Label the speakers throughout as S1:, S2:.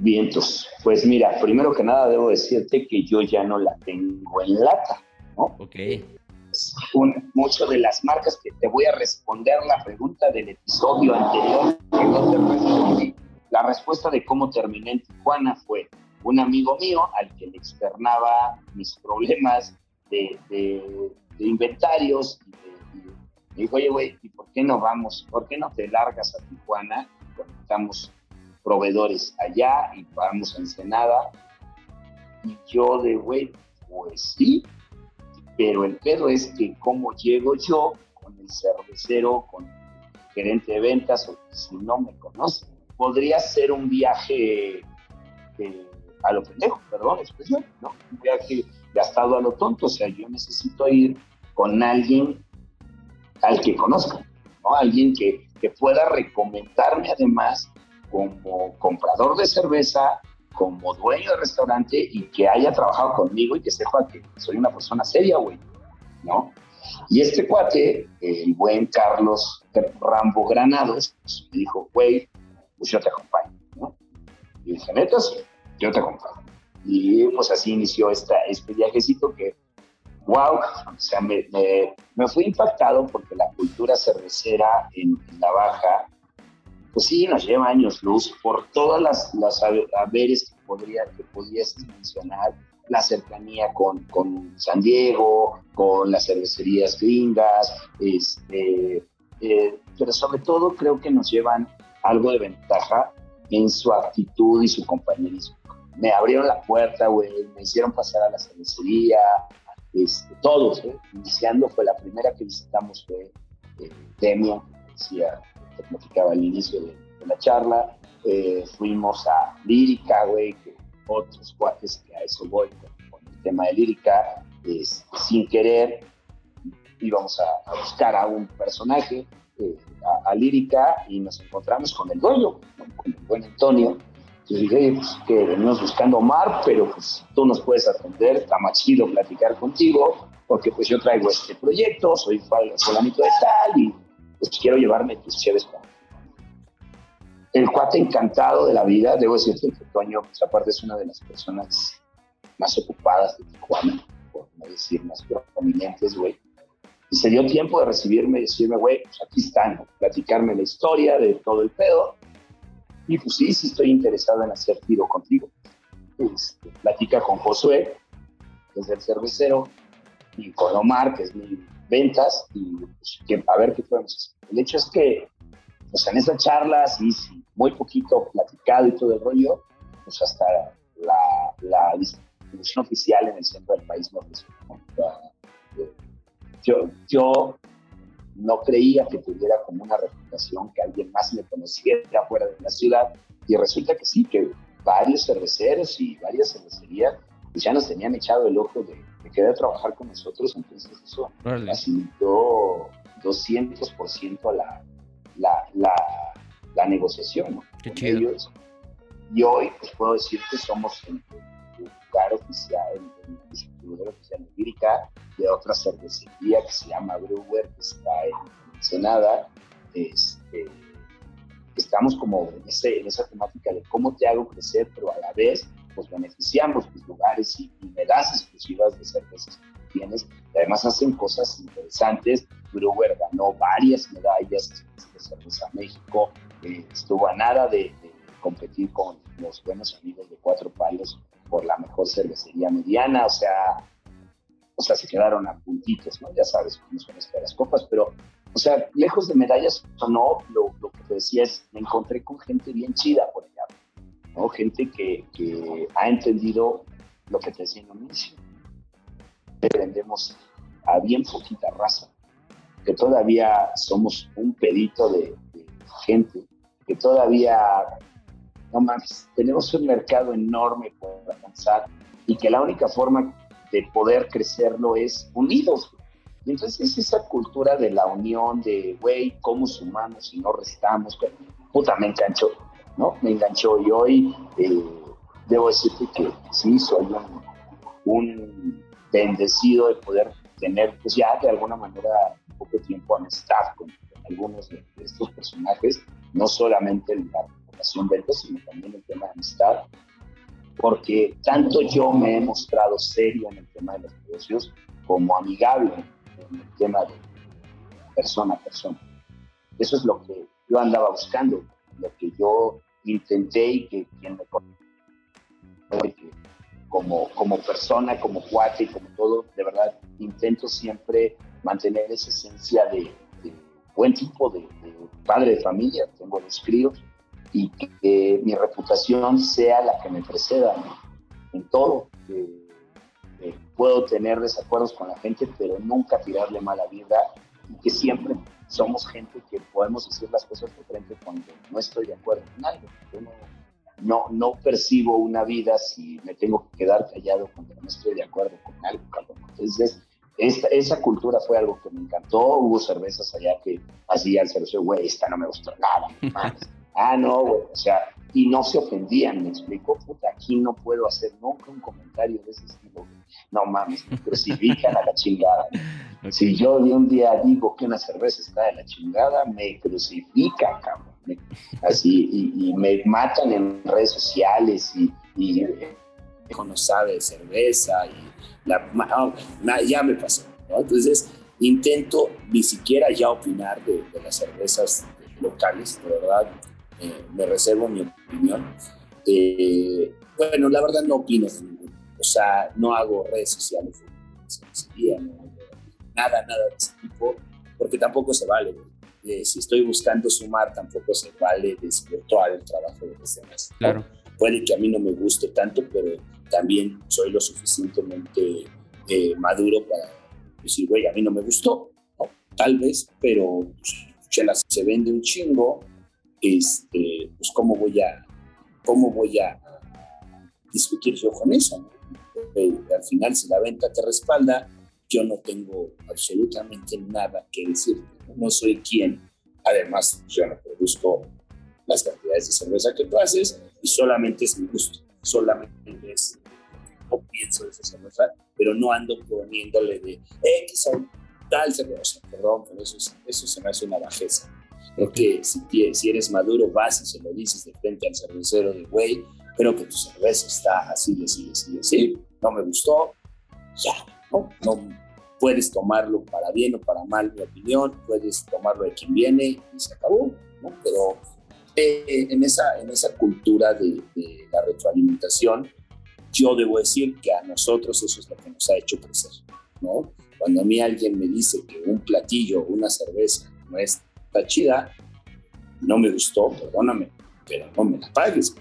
S1: Vientos. Pues mira, primero que nada debo decirte que yo ya no la tengo en lata, ¿no?
S2: Ok.
S1: mucho de las marcas que te voy a responder la pregunta del episodio anterior que no te respondí. La respuesta de cómo terminé en Tijuana fue un amigo mío al que le externaba mis problemas de, de, inventarios y, me dijo, oye, güey, ¿y por qué no vamos? ¿Por qué no te largas a Tijuana? Conectamos proveedores allá y vamos a Ensenada. Y yo de, güey, pues sí, pero el pedo es que cómo llego yo con el cervecero, con el gerente de ventas, o si no me conoce, podría ser un viaje a lo pendejo, perdón expresión, ¿no? Un viaje gastado a lo tonto, o sea, yo necesito ir con alguien al que conozca, ¿no? Alguien que, que pueda recomendarme además como comprador de cerveza, como dueño de restaurante y que haya trabajado conmigo y que sepa que soy una persona seria, güey, ¿no? Y este cuate, el buen Carlos Rambo Granados, me dijo, güey, pues yo te acompaño, ¿no? Y dije, neta, yo te acompaño. Y pues así inició esta, este viajecito que, wow, o sea, me, me, fui impactado porque la cultura cervecera en, la Baja, pues sí, nos lleva años luz por todas las, las haberes que, podría, que podías mencionar, la cercanía con, con, San Diego, con las cervecerías gringas, este, eh, pero sobre todo creo que nos llevan algo de ventaja en su actitud y su compañerismo me abrieron la puerta, güey, me hicieron pasar a la cervecería, este, todos, ¿eh? Iniciando fue la primera que visitamos fue eh, Demian, decía, que platicaba al inicio de, la charla, eh, fuimos a Lírica, güey, otros cuates que a eso voy con, el tema de Lírica, sin querer íbamos a, buscar a un personaje, eh, a, Lírica, y nos encontramos con el dueño, con el buen Antonio, y dije, pues, que venimos buscando Omar, pero pues tú nos puedes atender, está más chido platicar contigo, porque pues yo traigo este proyecto, soy fulanito de tal y pues quiero llevarme tus chéves El cuate encantado de la vida, debo decirte que Toño, pues aparte es una de las personas más ocupadas de Tijuana, por no decir más prominentes, güey. Y se dio tiempo de recibirme y decirme, güey, pues aquí están, platicarme la historia de todo el pedo y pues sí, sí estoy interesado en hacer tiro contigo. Este, platica con Josué, que es el cervecero, y con Omar, que es mi ventas, y pues, a ver qué podemos hacer. El hecho es que, pues en esa charla, sí, sí, muy poquito platicado y todo el rollo, pues hasta la, la distribución oficial en el centro del país no yo, yo no creía que tuviera como una reputación, que alguien más me conociera fuera de la ciudad. Y resulta que sí, que varios cerveceros y varias cervecerías pues ya nos tenían echado el ojo de, querer trabajar con nosotros. Entonces eso facilitó 200% la, la, la, la negociación ¿no?
S2: Qué chido.
S1: Y hoy pues, puedo decir que somos el, lugar oficial, el, distribuidor oficial de Lírica, de otra cervecería que se llama Brewer, que está en Ensenada. Este, estamos como en, ese, en esa temática de cómo te hago crecer, pero a la vez pues beneficiamos tus lugares y, me das exclusivas de cervezas que tienes. además hacen cosas interesantes. Brewer ganó varias medallas de cerveza México. Eh, estuvo a nada de, de, competir con los buenos amigos de Cuatro Palos por la mejor cervecería mediana. O sea, o sea, se quedaron a puntitos, ¿no? Ya sabes cómo son las copas, pero, o sea, lejos de medallas no, lo, lo, que te decía es, me encontré con gente bien chida ¿no? Gente que, que ha entendido lo que te decía en un inicio. Vendemos a bien poquita raza, que todavía somos un pedito de, de gente, que todavía, no más, tenemos un mercado enorme por alcanzar y que la única forma de poder crecerlo es unidos. Y entonces es esa cultura de la unión, de, güey, cómo sumamos y no restamos. Puta, me enganchó, ¿no? Me enganchó y hoy eh, debo decirte que sí, soy un, bendecido de poder tener, pues ya de alguna manera, poco tiempo amistad con, algunos de, estos personajes, no solamente el relación venta, sino también el tema de amistad, porque tanto yo me he mostrado serio en el tema de los negocios como amigable en el tema de persona a persona. Eso es lo que yo andaba buscando, lo que yo intenté y que quien me conoce, como, como persona, como cuate y como todo, de verdad intento siempre mantener esa esencia de, buen tipo de, padre de familia, tengo dos críos, y que mi reputación sea la que me preceda en todo. puedo tener desacuerdos con la gente, pero nunca tirarle mala vida y que siempre somos gente que podemos decir las cosas de frente cuando no estoy de acuerdo con algo. Yo no, no, percibo una vida si me tengo que quedar callado cuando no estoy de acuerdo con algo. Entonces, esta, esa cultura fue algo que me encantó. Hubo cervezas allá que hacían cerveza, güey, esta no me gustó nada. ah, no, güey, o sea, y no se ofendían, me explico, puta, aquí no puedo hacer nunca un comentario de ese estilo. No mames, me crucifican a la chingada. Si yo de un día digo que una cerveza está de la chingada, me crucifican, cabrón. así, y, me matan en redes sociales y, y no sabe de cerveza y ya me pasó. Entonces, intento ni siquiera ya opinar de, las cervezas locales, de verdad, eh, me reservo mi opinión. Eh, bueno, la verdad no opino o sea, no hago redes sociales, nada, nada de ese tipo, porque tampoco se vale. Eh, si estoy buscando sumar, tampoco se vale desvirtuar el trabajo de los demás.
S2: Claro.
S1: Puede que a mí no me guste tanto, pero también soy lo suficientemente eh, maduro para decir, güey, a mí no me gustó, tal vez, pero pues, se vende un chingo, este, pues cómo voy a, cómo voy a discutir yo con eso. Eh, al final, si la venta te respalda, yo no tengo absolutamente nada que decir, no soy quien. Además, yo no produzco las cantidades de cerveza que tú haces y solamente es mi gusto, solamente es o pienso de esa cerveza, pero no ando poniéndole de X o tal cerveza, perdón, pero eso, eso se me hace una bajeza. Porque si, si eres maduro, vas y se lo dices de frente al cervecero de güey, creo que tu cerveza está así, así, así, así, no me gustó, ya, ¿no? no puedes tomarlo para bien o para mal, mi opinión, puedes tomarlo de quien viene y se acabó, ¿no? Pero eh, en, esa, en esa cultura de, de la retroalimentación, yo debo decir que a nosotros eso es lo que nos ha hecho crecer, ¿no? Cuando a mí alguien me dice que un platillo, una cerveza no está chida, no me gustó, perdóname, pero no me la pagues.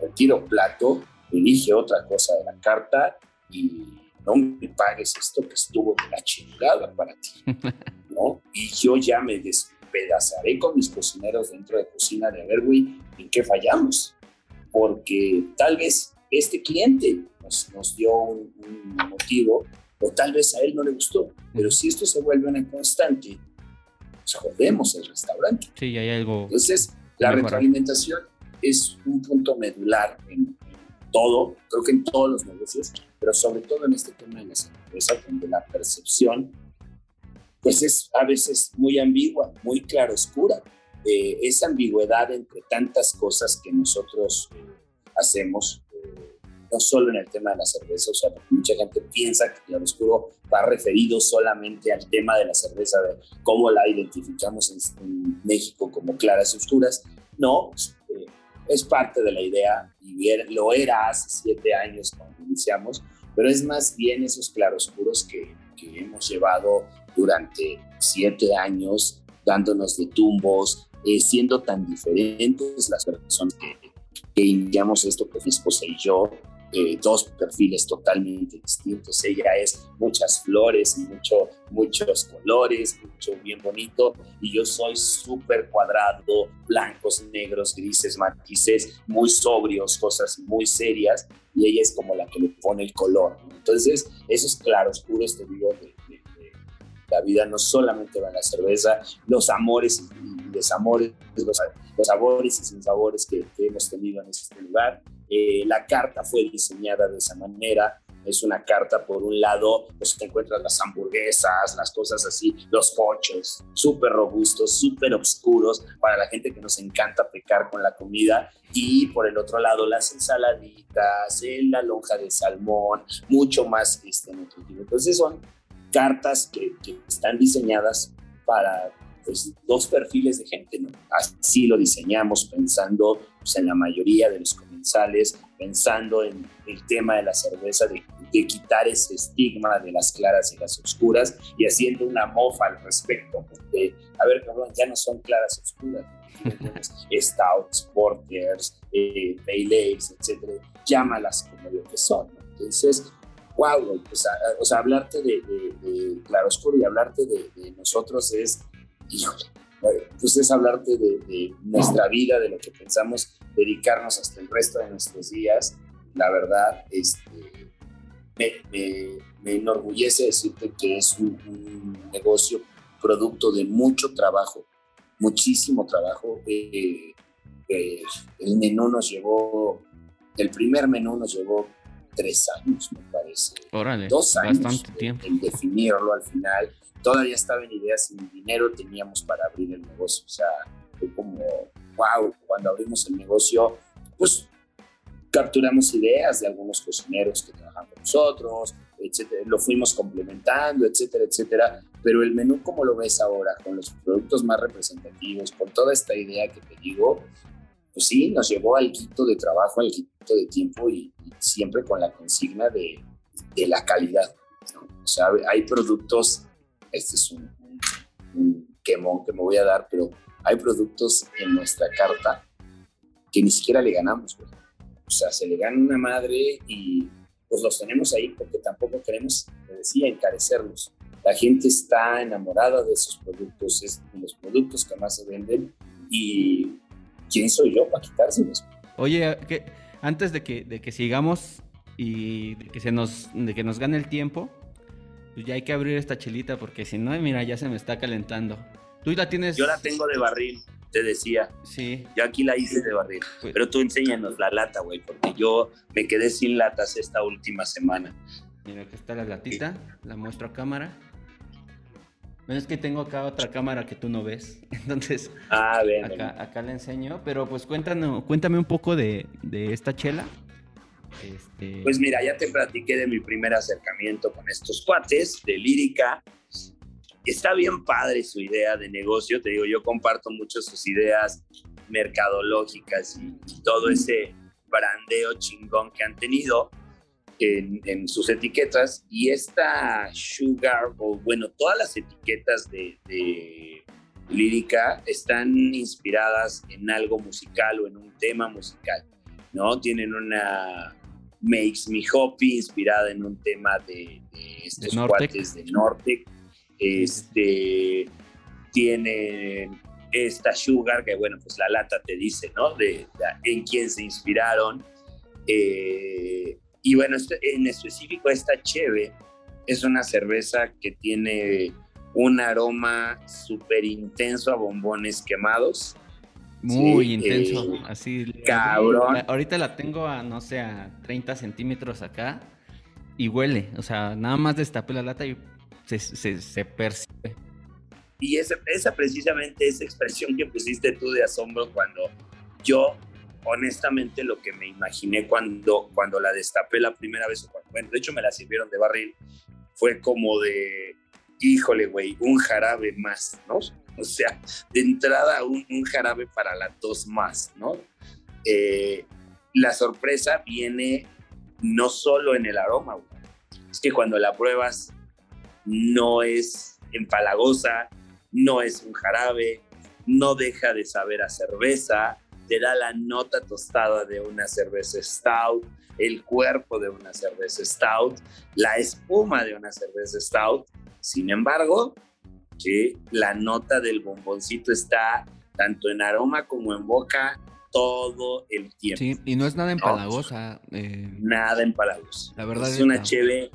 S1: Retiro plato, elige otra cosa de la carta y no me pagues esto que estuvo de la chingada para ti, ¿no? Y yo ya me despedazaré con mis cocineros dentro de cocina de ver, güey, en qué fallamos. Porque tal vez este cliente nos, dio un, motivo o tal vez a él no le gustó. Pero si esto se vuelve una constante, pues jodemos el restaurante.
S2: Sí, hay algo.
S1: Entonces, la retroalimentación es un punto medular en, todo, creo que en todos los negocios, pero sobre todo en este tema de las empresas, donde la percepción pues es a veces muy ambigua, muy claroscura. Eh, esa ambigüedad entre tantas cosas que nosotros eh, hacemos no solo en el tema de la cerveza, o sea, mucha gente piensa que el oscuro va referido solamente al tema de la cerveza, de cómo la identificamos en, México como claras y oscuras. No, eh, es parte de la idea y lo era hace siete años cuando iniciamos, pero es más bien esos claroscuros que, que hemos llevado durante siete años, dándonos de tumbos, eh, siendo tan diferentes las personas que, que iniciamos esto, que mi esposa y yo, eh, dos perfiles totalmente distintos. Ella es muchas flores, mucho, muchos colores, mucho bien bonito, y yo soy súper cuadrado, blancos, negros, grises, matices, muy sobrios, cosas muy serias, y ella es como la que le pone el color. Entonces, esos claroscuros, te digo, de, la vida no solamente va en la cerveza, los amores y desamores, los, los sabores y sinsabores que, que hemos tenido en este lugar, eh, la carta fue diseñada de esa manera Es una carta, por un lado, pues te encuentras las hamburguesas, las cosas así, los pochos, súper robustos, súper oscuros, para la gente que nos encanta pecar con la comida. Y por el otro lado, las ensaladitas, la lonja de salmón, mucho más este, nutritivo. Entonces son cartas que, están diseñadas para pues, dos perfiles de gente. Así lo diseñamos pensando pues, en la mayoría de los comensales, pensando en el tema de la cerveza, de, quitar ese estigma de las claras y las oscuras y haciendo una mofa al respecto. De, a ver, cabrón, ya no son claras oscuras. Stouts, Porters, eh, Pale etcétera, llámalas como lo que son. Entonces, wow, pues, o sea, hablarte de, de, claroscuro y hablarte de, nosotros es híjole, pues es hablarte de, nuestra vida, de lo que pensamos dedicarnos hasta el resto de nuestros días. La verdad, este, me, enorgullece decirte que es un, negocio producto de mucho trabajo, muchísimo trabajo. Eh, eh, el menú nos llevó, el primer menú nos llevó tres años, me parece.
S2: Órale,
S1: dos años
S2: bastante tiempo.
S1: en definirlo al final todavía estaba en ideas sin dinero teníamos para abrir el negocio. O sea, fue como, wow, cuando abrimos el negocio, pues capturamos ideas de algunos cocineros que trabajan con nosotros, etcétera, lo fuimos complementando, etcétera, etcétera. Pero el menú, como lo ves ahora, con los productos más representativos, con toda esta idea que te digo, pues sí, nos llevó al quito de trabajo, al quito de tiempo y, siempre con la consigna de, de la calidad. O sea, hay productos este es un, quemón que me voy a dar, pero hay productos en nuestra carta que ni siquiera le ganamos, O sea, se le gana una madre y pues los tenemos ahí porque tampoco queremos, decía, encarecerlos. La gente está enamorada de esos productos, es de los productos que más se venden y ¿quién soy yo para quitárselos?
S2: Oye, que antes de que, de que sigamos y de que, se nos, de que nos gane el tiempo, pues ya hay que abrir esta chelita porque si no, mira, ya se me está calentando. Tú la tienes.
S1: Yo la tengo de barril, te decía.
S2: Sí.
S1: Yo aquí la hice de barril. Pues pero tú enséñanos la lata, güey, porque yo me quedé sin latas esta última semana.
S2: Mira, aquí está la latita, la muestro a cámara. Bueno, es que tengo acá otra cámara que tú no ves. Entonces,
S1: ah, bien,
S2: acá, acá la enseño. Pero pues cuéntanos, cuéntame un poco de, de esta chela.
S1: Este, pues mira, ya te platiqué de mi primer acercamiento con estos cuates de lírica. Está bien padre su idea de negocio, te digo, yo comparto mucho sus ideas mercadológicas y, todo ese brandeo chingón que han tenido en, sus etiquetas. Y esta Sugar, o bueno, todas las etiquetas de, de lírica están inspiradas en algo musical o en un tema musical, ¿no? Tienen una Makes Me Happy, inspirada en un tema de, estos cuates de Norte. Este, tiene esta Sugar, que bueno, pues la lata te dice, ¿no? De, en quién se inspiraron. Eh, y bueno, este, en específico esta Cheve es una cerveza que tiene un aroma súper intenso a bombones quemados.
S2: Muy intenso, eh, así.
S1: Cabrón.
S2: Ahorita la tengo a, no sé, a 30 centímetros acá y huele. O sea, nada más destapé la lata y se, se, percibe.
S1: Y esa, esa precisamente esa expresión que pusiste tú de asombro cuando yo, honestamente, lo que me imaginé cuando, cuando la destapé la primera vez, bueno, de hecho me la sirvieron de barril, fue como de, híjole, güey, un jarabe más, ¿no? O sea, de entrada un, jarabe para la tos más, ¿no? Eh, la sorpresa viene no solo en el aroma, es que cuando la pruebas no es empalagosa, no es un jarabe, no deja de saber a cerveza, te da la nota tostada de una cerveza stout, el cuerpo de una cerveza stout, la espuma de una cerveza stout. Sin embargo, que la nota del bomboncito está tanto en aroma como en boca todo el tiempo.
S2: Sí, y no es nada empalagosa.
S1: Eh, nada empalagosa.
S2: La verdad
S1: es una cheve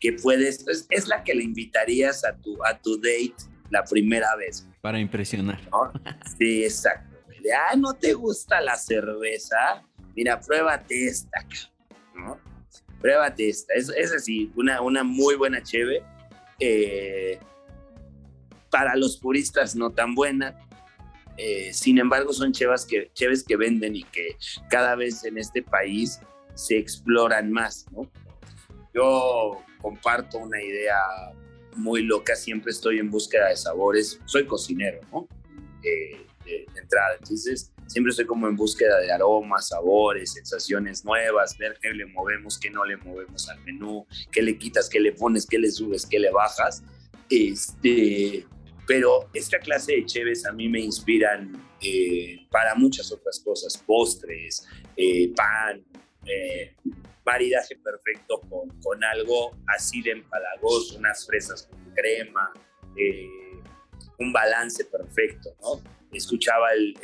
S1: que puedes, es, la que le invitarías a tu, a tu date la primera vez.
S2: Para impresionar.
S1: Sí, exacto. Ah, ¿no te gusta la cerveza? Mira, pruébate esta, ¿no? pruébate esta. Es, es así, una, una muy buena cheve. Eh, para los puristas no tan buena. Eh, sin embargo, son chevas que, cheves que venden y que cada vez en este país se exploran más, ¿no? Yo comparto una idea muy loca, siempre estoy en búsqueda de sabores, soy cocinero, ¿no? Eh, de, entrada, entonces siempre estoy como en búsqueda de aromas, sabores, sensaciones nuevas, ver qué le movemos, qué no le movemos al menú, qué le quitas, qué le pones, qué le subes, qué le bajas. Este, pero esta clase de cheves a mí me inspiran eh, para muchas otras cosas, postres, eh, pan, eh, maridaje perfecto con, con, algo así de empalagoso, unas fresas con crema, eh, un balance perfecto, ¿no? Escuchaba el,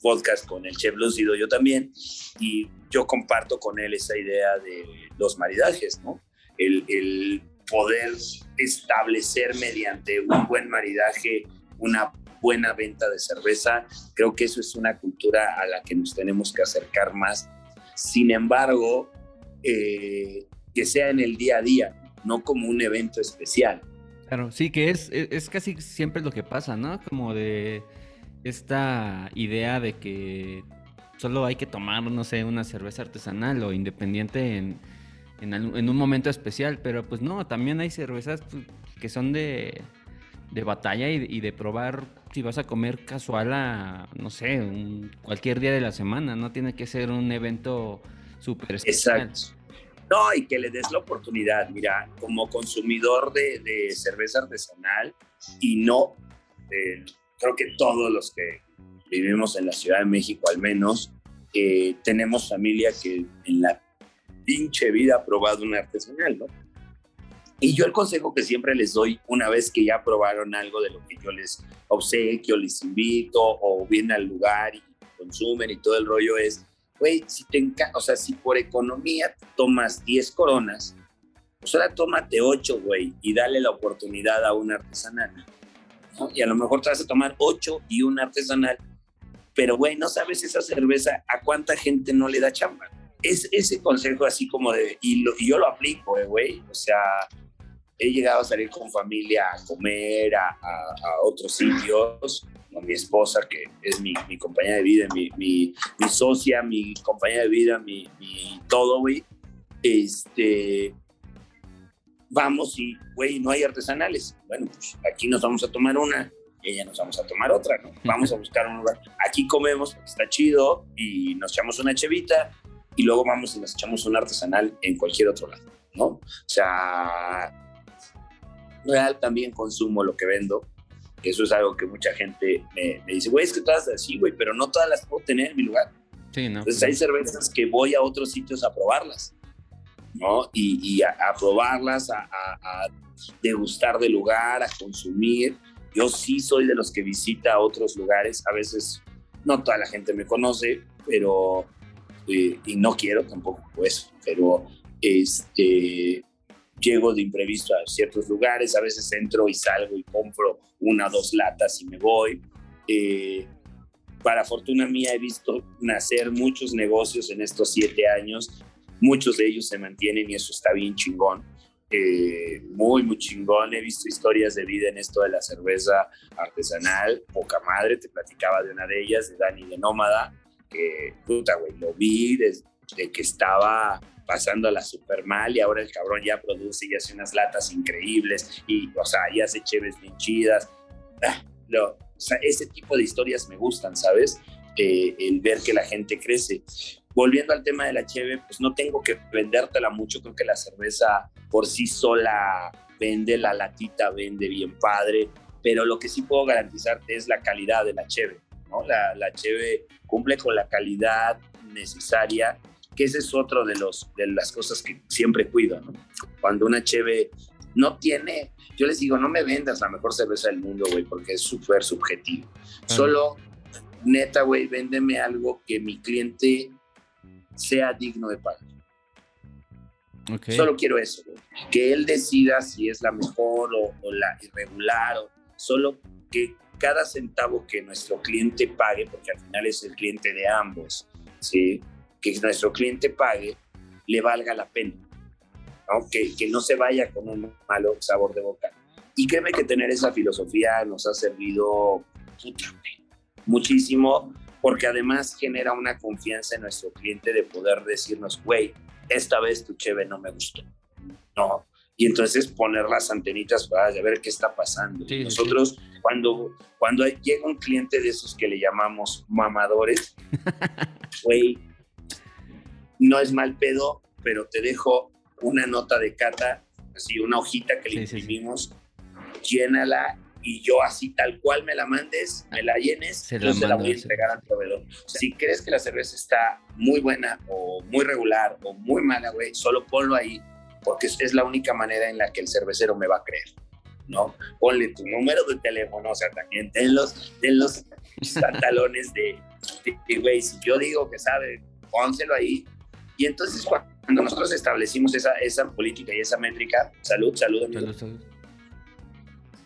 S1: podcast con el chef Lúcido yo también y yo comparto con él esa idea de los maridajes, ¿no? El, el poder establecer mediante un buen maridaje una buena venta de cerveza. Creo que eso es una cultura a la que nos tenemos que acercar más. Sin embargo, eh, que sea en el día a día, no como un evento especial.
S2: Claro, sí, que es, es, casi siempre lo que pasa, ¿no? Como de esta idea de que solo hay que tomar, no sé, una cerveza artesanal o independiente en, en, un momento especial, pero pues no, también hay cervezas pues, que son de, de batalla y, de probar si vas a comer casual a, no sé, cualquier día de la semana, no tiene que ser un evento súper especial.
S1: Exacto. No, y que le des la oportunidad, mira, como consumidor de, cerveza artesanal y no, eh, creo que todos los que vivimos en la Ciudad de México al menos, eh, tenemos familia que en la pinche vida ha probado un artesanal, ¿no? Y yo el consejo que siempre les doy una vez que ya probaron algo de lo que yo les obsequio, les invito o vienen al lugar y consumen y todo el rollo es, güey, si te o sea, si por economía tomas 10 coronas, pues ahora tómate 8, güey, y dale la oportunidad a un artesanal. ¿no? Y a lo mejor te vas a tomar 8 y un artesanal, pero güey, no sabes esa cerveza a cuánta gente no le da chamba es ese consejo así como de, y, yo lo aplico, eh, güey, o sea, he llegado a salir con familia a comer a, otros sitios, con mi esposa, que es mi, mi compañera de vida, mi, mi, mi, socia, mi compañera de vida, mi, todo, güey. Este, vamos y, güey, no hay artesanales. Bueno, pues aquí nos vamos a tomar una, y ella nos vamos a tomar otra, ¿no? Vamos a buscar un lugar. Aquí comemos porque está chido y nos echamos una chevita y luego vamos y nos echamos un artesanal en cualquier otro lado, ¿no? O sea, real también consumo lo que vendo. Eso es algo que mucha gente me, dice, güey, es que todas así, güey, pero no todas las puedo tener en mi lugar.
S2: Sí, ¿no?
S1: Entonces hay cervezas que voy a otros sitios a probarlas, ¿no? Y, a, probarlas, a, a, degustar del lugar, a consumir. Yo sí soy de los que visita otros lugares. A veces no toda la gente me conoce, pero eh, y no quiero tampoco eso, pero este, llego de imprevisto a ciertos lugares, a veces entro y salgo y compro una dos latas y me voy. Eh, para fortuna mía he visto nacer muchos negocios en estos siete años, muchos de ellos se mantienen y eso está bien chingón. Eh, muy, muy chingón. He visto historias de vida en esto de la cerveza artesanal, poca madre, te platicaba de una de ellas, de Dani de Nómada, que, puta, güey, lo vi desde que estaba pasando a la super mal y ahora el cabrón ya produce y hace unas latas increíbles y, o sea, ya hace cheves bien chidas. Ah, lo, o sea, ese tipo de historias me gustan, ¿sabes? Eh, el ver que la gente crece. Volviendo al tema de la cheve, pues no tengo que vendértela mucho, creo que la cerveza por sí sola vende, la latita vende bien padre, pero lo que sí puedo garantizarte es la calidad de la cheve. La, la cheve cumple con la calidad necesaria, que ese es otro de, los, de las cosas que siempre cuido, Cuando una cheve no tiene, yo les digo, no me vendas la mejor cerveza del mundo, güey, porque es súper subjetivo. Solo, neta, güey, véndeme algo que mi cliente sea digno de pagar. Solo quiero eso, que él decida si es la mejor o, o la irregular, o solo que cada centavo que nuestro cliente pague, porque al final es el cliente de ambos, ¿sí? Que nuestro cliente pague, le valga la pena, ¿no? Que, que no se vaya con un malo sabor de boca. Y créeme que tener esa filosofía nos ha servido muchísimo, porque además genera una confianza en nuestro cliente de poder decirnos, güey, esta vez tu cheve no me gustó. No. Y entonces poner las antenitas para ver qué está pasando. Nosotros, cuando, cuando llega un cliente de esos que le llamamos mamadores, güey, no es mal pedo, pero te dejo una nota de cata, así una hojita que le imprimimos, llénala y yo así tal cual me la mandes, me la llenes, se la, se la voy a entregar al proveedor. si crees que la cerveza está muy buena o muy regular o muy mala, güey, solo ponlo ahí porque es la única manera en la que el cervecero me va a creer. ¿no? Ponle tu número de teléfono, o sea, también ten los, ten los pantalones de, güey, si yo digo que sabe, pónselo ahí. Y entonces cuando nosotros establecimos esa, esa política y esa métrica, salud, salud, amigo. Salud, salud.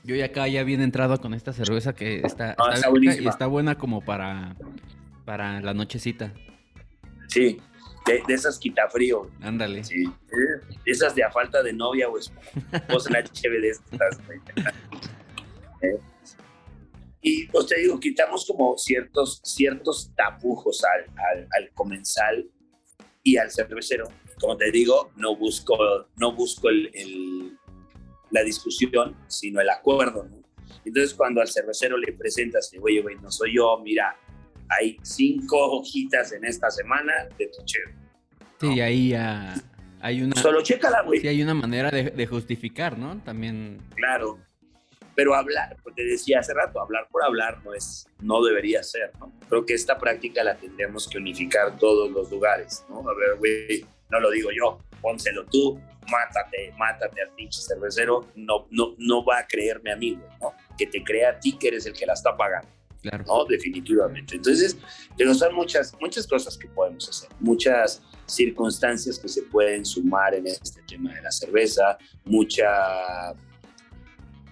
S2: Yo ya acá ya bien entrado con esta cerveza que está, está, y está buena como para, para la nochecita.
S1: Sí, de, esas quitafrío.
S2: Ándale.
S1: Sí. esas de a falta de novia o esposa la cheve de estas. ¿Eh? Y pues te digo, quitamos como ciertos, ciertos tapujos al, al, al, comensal y al cervecero. Como te digo, no busco, no busco el, la discusión, sino el acuerdo, ¿no? Entonces, cuando al cervecero le presentas, güey, güey, no soy yo, mira, hay cinco hojitas en esta semana de tu cheve.
S2: Sí, ahí ya hay una...
S1: Solo chécala, güey.
S2: Sí, hay una manera de, justificar, ¿no? También...
S1: Claro, pero hablar, te decía hace rato, hablar por hablar no es, no debería ser, ¿no? Creo que esta práctica la tendríamos que unificar todos los lugares, ¿no? A ver, güey, no lo digo yo, pónselo tú, mátate, mátate al pinche cervecero, no, no, no va a creerme a mí, ¿no? Que te crea a ti que eres el que la está pagando. Claro. No, definitivamente. Entonces, pero son muchas, muchas cosas que podemos hacer, muchas circunstancias que se pueden sumar en este tema de la cerveza, mucha,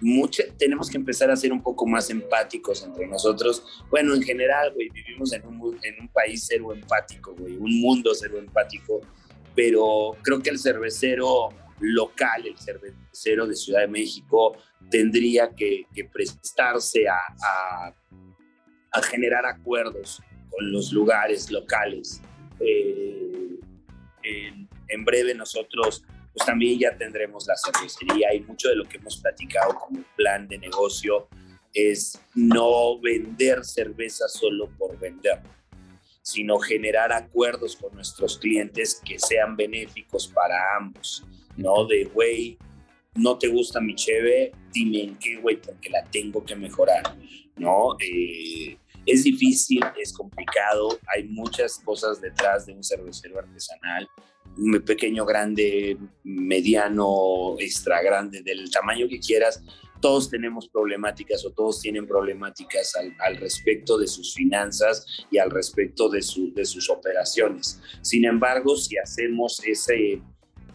S1: mucha, tenemos que empezar a ser un poco más empáticos entre nosotros. Bueno, en general, vivimos en un, en un país cero empático, un mundo cero empático pero creo que el cervecero local, el cervecero de Ciudad de México, tendría que, prestarse a, a, generar acuerdos con los lugares locales. Eh, en, breve nosotros pues también ya tendremos la cervecería y mucho de lo que hemos platicado como plan de negocio es no vender cerveza solo por vender sino generar acuerdos con nuestros clientes que sean benéficos para ambos, ¿no? De, güey, no te gusta mi cheve, dime en qué, güey, porque la tengo que mejorar, ¿no? Eh, es difícil, es complicado, hay muchas cosas detrás de un cervecero artesanal, pequeño, grande, mediano, extra grande, del tamaño que quieras, todos tenemos problemáticas o todos tienen problemáticas al, respecto de sus finanzas y al respecto de, su, de sus operaciones. Sin embargo, si hacemos ese,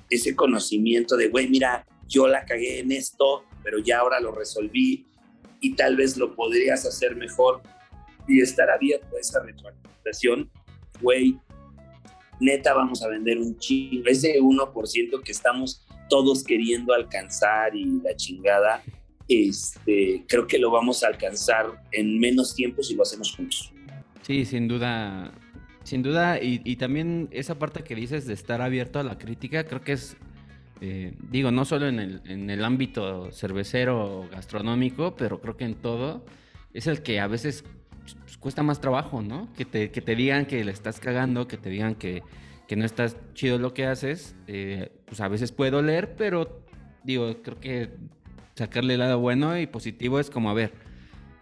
S1: ese conocimiento de, güey, mira, yo la cagué en esto, pero ya ahora lo resolví y tal vez lo podrías hacer mejor y estar abierto a esa retroalimentación, güey, neta vamos a vender un chingo, ese 1% que estamos todos queriendo alcanzar y la chingada, este, creo que lo vamos a alcanzar en menos tiempo si lo hacemos juntos.
S2: Sí, sin duda, sin duda, y, también esa parte que dices de estar abierto a la crítica, creo que es, eh, digo, no solo en el, en el ámbito cervecero o gastronómico, pero creo que en todo, es el que a veces pues, cuesta más trabajo, ¿no? Que te, que te digan que le estás cagando, que te digan que, que no estás chido lo que haces, eh, pues a veces puede doler, pero digo, creo que sacarle el lado bueno y positivo es como, a ver,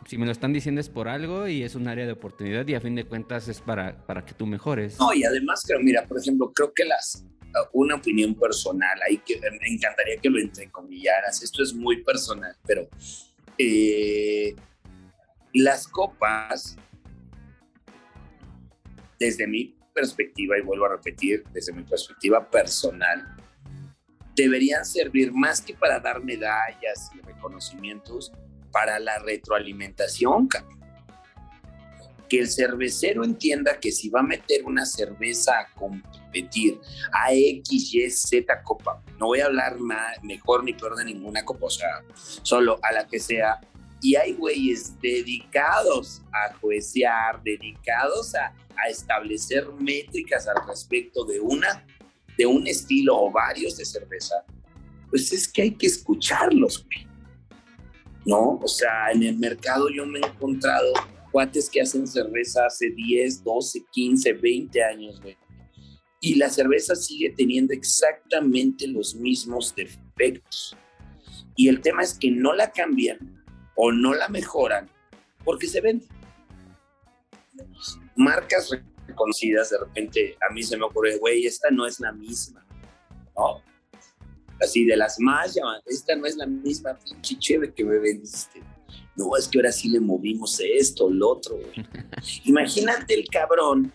S2: si me lo están diciendo es por algo y es un área de oportunidad y a fin de cuentas es para, para que tú mejores.
S1: No, y además creo, mira, por ejemplo, creo que las, una opinión personal, ahí que me encantaría que lo entrecomillaras, esto es muy personal, pero eh, las copas, desde mi perspectiva, y vuelvo a repetir, desde mi perspectiva personal, deberían servir más que para dar medallas y reconocimientos para la retroalimentación. que el cervecero entienda que si va a meter una cerveza a competir a X, Y, Z copa, no voy a hablar mejor ni peor de ninguna copa, o sea, solo a la que sea. Y hay güeyes dedicados a juecear, dedicados a, a establecer métricas al respecto de una, de un estilo o varios de cerveza. Pues es que hay que escucharlos, güey. ¿No? O sea, en el mercado yo me he encontrado cuates que hacen cerveza hace 10, 12, 15, 20 años, güey. Y la cerveza sigue teniendo exactamente los mismos defectos. Y el tema es que no la cambian o no la mejoran porque se vende. Marcas reconocidas, de repente a mí se me ocurre, güey, esta no es la misma, ¿no? Así de las más llamadas, esta no es la misma pinche chévere que me vendiste no, es que ahora sí le movimos esto, lo otro, güey. Imagínate el cabrón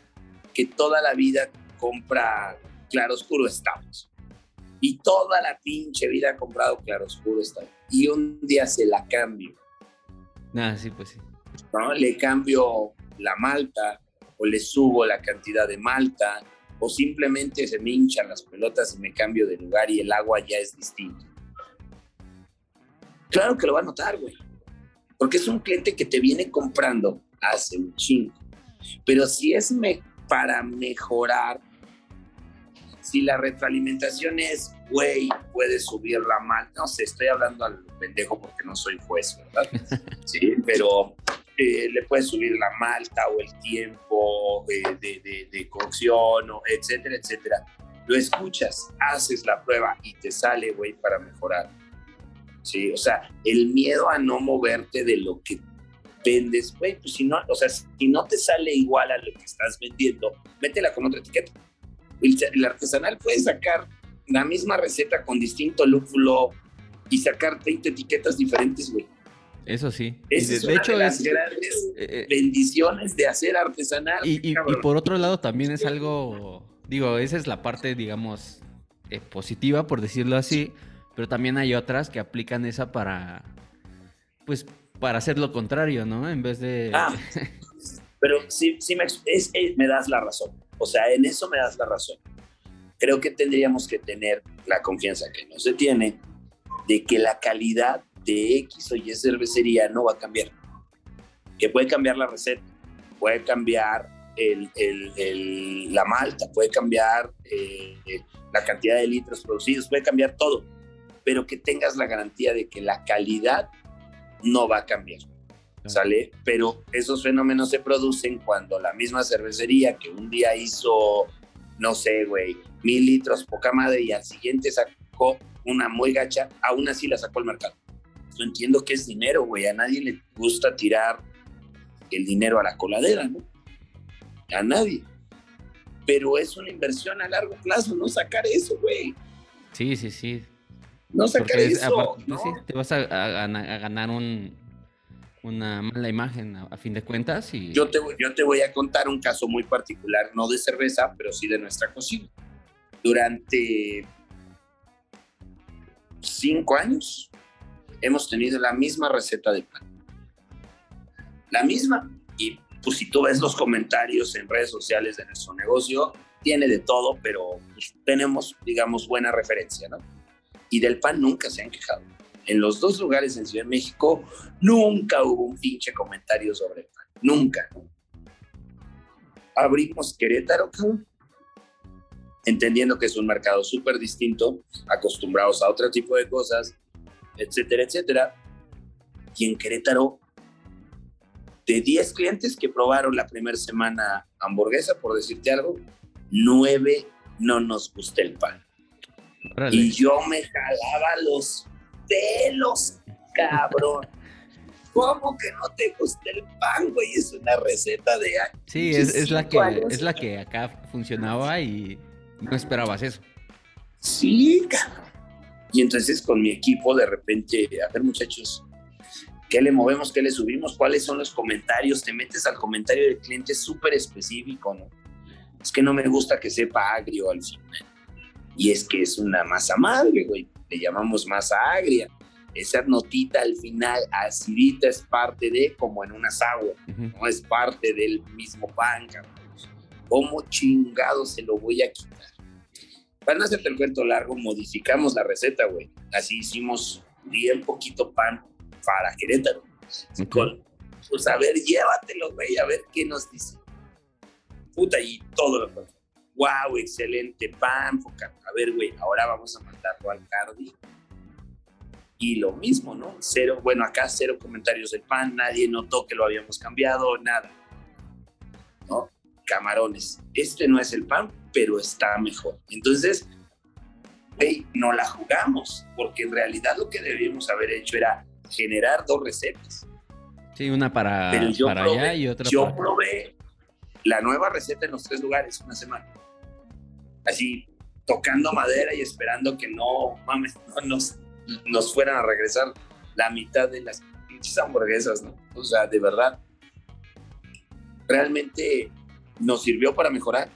S1: que toda la vida compra claroscuro estamos. Y toda la pinche vida ha comprado claroscuro estamos. Y un día se la cambio.
S2: Ah, sí, pues sí.
S1: ¿no? Le cambio la malta o le subo la cantidad de malta o simplemente se me hinchan las pelotas y me cambio de lugar y el agua ya es distinto. Claro que lo va a notar, güey porque es un cliente que te viene comprando hace un chingo. Pero si es para mejorar, si la retroalimentación es, güey, puedes subir la malta, no sé, estoy hablando al pendejo porque no soy juez, ¿verdad? Sí, pero eh, le puedes subir la malta o el tiempo de, de cocción, o etcétera, etcétera. Lo escuchas, haces la prueba y te sale, güey, para mejorar ¿sí? O sea, el miedo a no moverte de lo que vendes, güey, pues si no, o sea, si no te sale igual a lo que estás vendiendo, métela con otra etiqueta. El, artesanal puede sacar la misma receta con distinto lúpulo y sacar 20 etiquetas diferentes, güey.
S2: Eso sí.
S1: de, es hecho, las grandes eh, eh, bendiciones de hacer artesanal.
S2: Y, por otro lado, también es algo, digo, esa es la parte, digamos, eh, positiva, por decirlo así pero también hay otras que aplican esa para, pues, para hacer lo contrario, ¿no? En vez de... Ah,
S1: pero sí, sí me, es, me das la razón. O sea, en eso me das la razón. Creo que tendríamos que tener la confianza que no se tiene de que la calidad de X o Y cervecería no va a cambiar. Que puede cambiar la receta, puede cambiar el, el, la malta, puede cambiar eh, la cantidad de litros producidos, puede cambiar todo pero que tengas la garantía de que la calidad no va a cambiar. ¿Sale? Pero esos fenómenos se producen cuando la misma cervecería que un día hizo, no sé, güey, mil litros, poca madre, y al siguiente sacó una muy gacha, aún así la sacó al mercado. Yo entiendo que es dinero, güey. A nadie le gusta tirar el dinero a la coladera, ¿no? A nadie. Pero es una inversión a largo plazo, no sacar eso, güey.
S2: Sí, sí, sí.
S1: No sacar eso.
S2: te vas a, ganar una mala imagen a, fin de cuentas. Y...
S1: Yo, te, yo te voy a contar un caso muy particular, no de cerveza, pero sí de nuestra cocina. Durante cinco años hemos tenido la misma receta de pan. La misma. Y pues si tú ves los comentarios en redes sociales de nuestro negocio, tiene de todo, pero pues, tenemos, digamos, buena referencia, ¿no? y del PAN nunca se han quejado. En los dos lugares en Ciudad de México nunca hubo un pinche comentario sobre el PAN, nunca. Abrimos Querétaro, entendiendo que es un mercado súper distinto, acostumbrados a otro tipo de cosas, etcétera, etcétera. Y en Querétaro, de 10 clientes que probaron la primera semana hamburguesa, por decirte algo, 9 no nos gusta el pan. Y yo me jalaba los pelos, cabrón. ¿Cómo que no te gusta el pan, güey? Es una receta de
S2: Sí, es, la que, es la que acá funcionaba y no esperabas eso.
S1: Sí, cabrón. Y entonces con mi equipo de repente, a ver muchachos, ¿qué le movemos? ¿Qué le subimos? ¿Cuáles son los comentarios? Te metes al comentario del cliente súper específico, ¿no? Es que no me gusta que sepa agrio al final y es que es una masa madre, güey. Le llamamos masa agria. esa notita al final, acidita, es parte de, como en una agua, no es parte del mismo pan, ¿Cómo chingado se lo voy a quitar? Para no hacerte el cuento largo, modificamos la receta, güey. Así hicimos bien poquito pan para Querétaro. pues a ver, llévatelo, güey, a ver qué nos dice. Puta, y todo lo que wow, excelente pan, a ver, güey, ahora vamos a mandarlo al Cardi. Y lo mismo, ¿no? Cero, bueno, acá cero comentarios del pan, nadie notó que lo habíamos cambiado, nada. ¿No? Camarones. Este no es el pan, pero está mejor. Entonces, güey, no la jugamos, porque en realidad lo que debíamos haber hecho era generar dos recetas.
S2: Sí, una para, para allá y otra
S1: yo probé la nueva receta en los tres lugares una semana así tocando madera y esperando que no, mames, nos, nos fueran a regresar la mitad de las pinches hamburguesas, ¿no? O sea, de verdad, realmente nos sirvió para mejorar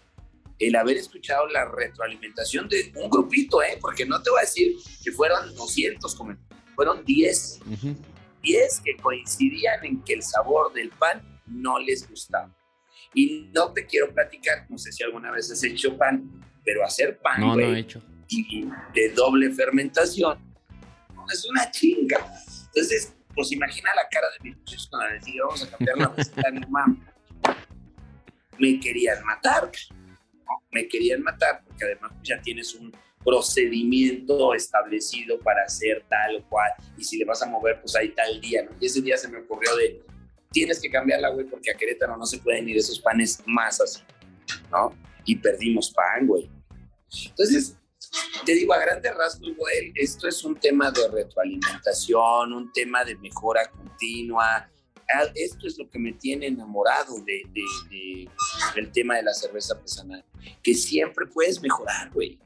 S1: el haber escuchado la retroalimentación de un grupito, ¿eh? Porque no te voy a decir que fueron 200 comentarios, fueron 10. 10 que coincidían en que el sabor del pan no les gustaba. Y no te quiero platicar, no sé si alguna vez has hecho pan, pero hacer pan, no, no he hecho. y de doble fermentación, es una chinga. Entonces, pues imagina la cara de mis hijos cuando les dije, vamos a cambiar la receta, no mames. Me querían matar, ¿no? me querían matar, porque además ya tienes un procedimiento establecido para hacer tal o cual, y si le vas a mover, pues hay tal día, ¿no? Y ese día se me ocurrió de, tienes que cambiarla, güey, porque a Querétaro no se pueden ir esos panes más así, ¿no? Y perdimos pan, güey. Entonces, te digo, a grandes rasgos, güey, esto es un tema de retroalimentación, un tema de mejora continua. Ah, esto es lo que me tiene enamorado de, del tema de la cerveza artesanal, que siempre puedes mejorar, güey.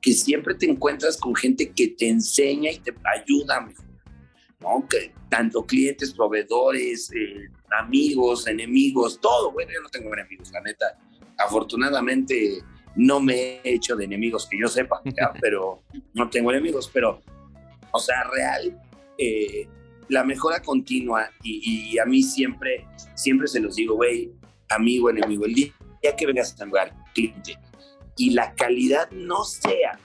S1: Que siempre te encuentras con gente que te enseña y te ayuda a mejorar. ¿No? Que tanto clientes, proveedores, eh, amigos, enemigos, todo. Bueno, yo no tengo enemigos, la neta. Afortunadamente, no me he hecho de enemigos que yo sepa, pero no tengo enemigos, pero, o sea, real, eh, la mejora continua y, a mí siempre, siempre se los digo, güey, amigo, enemigo, el día que vengas a lugar, cliente, y la calidad no sea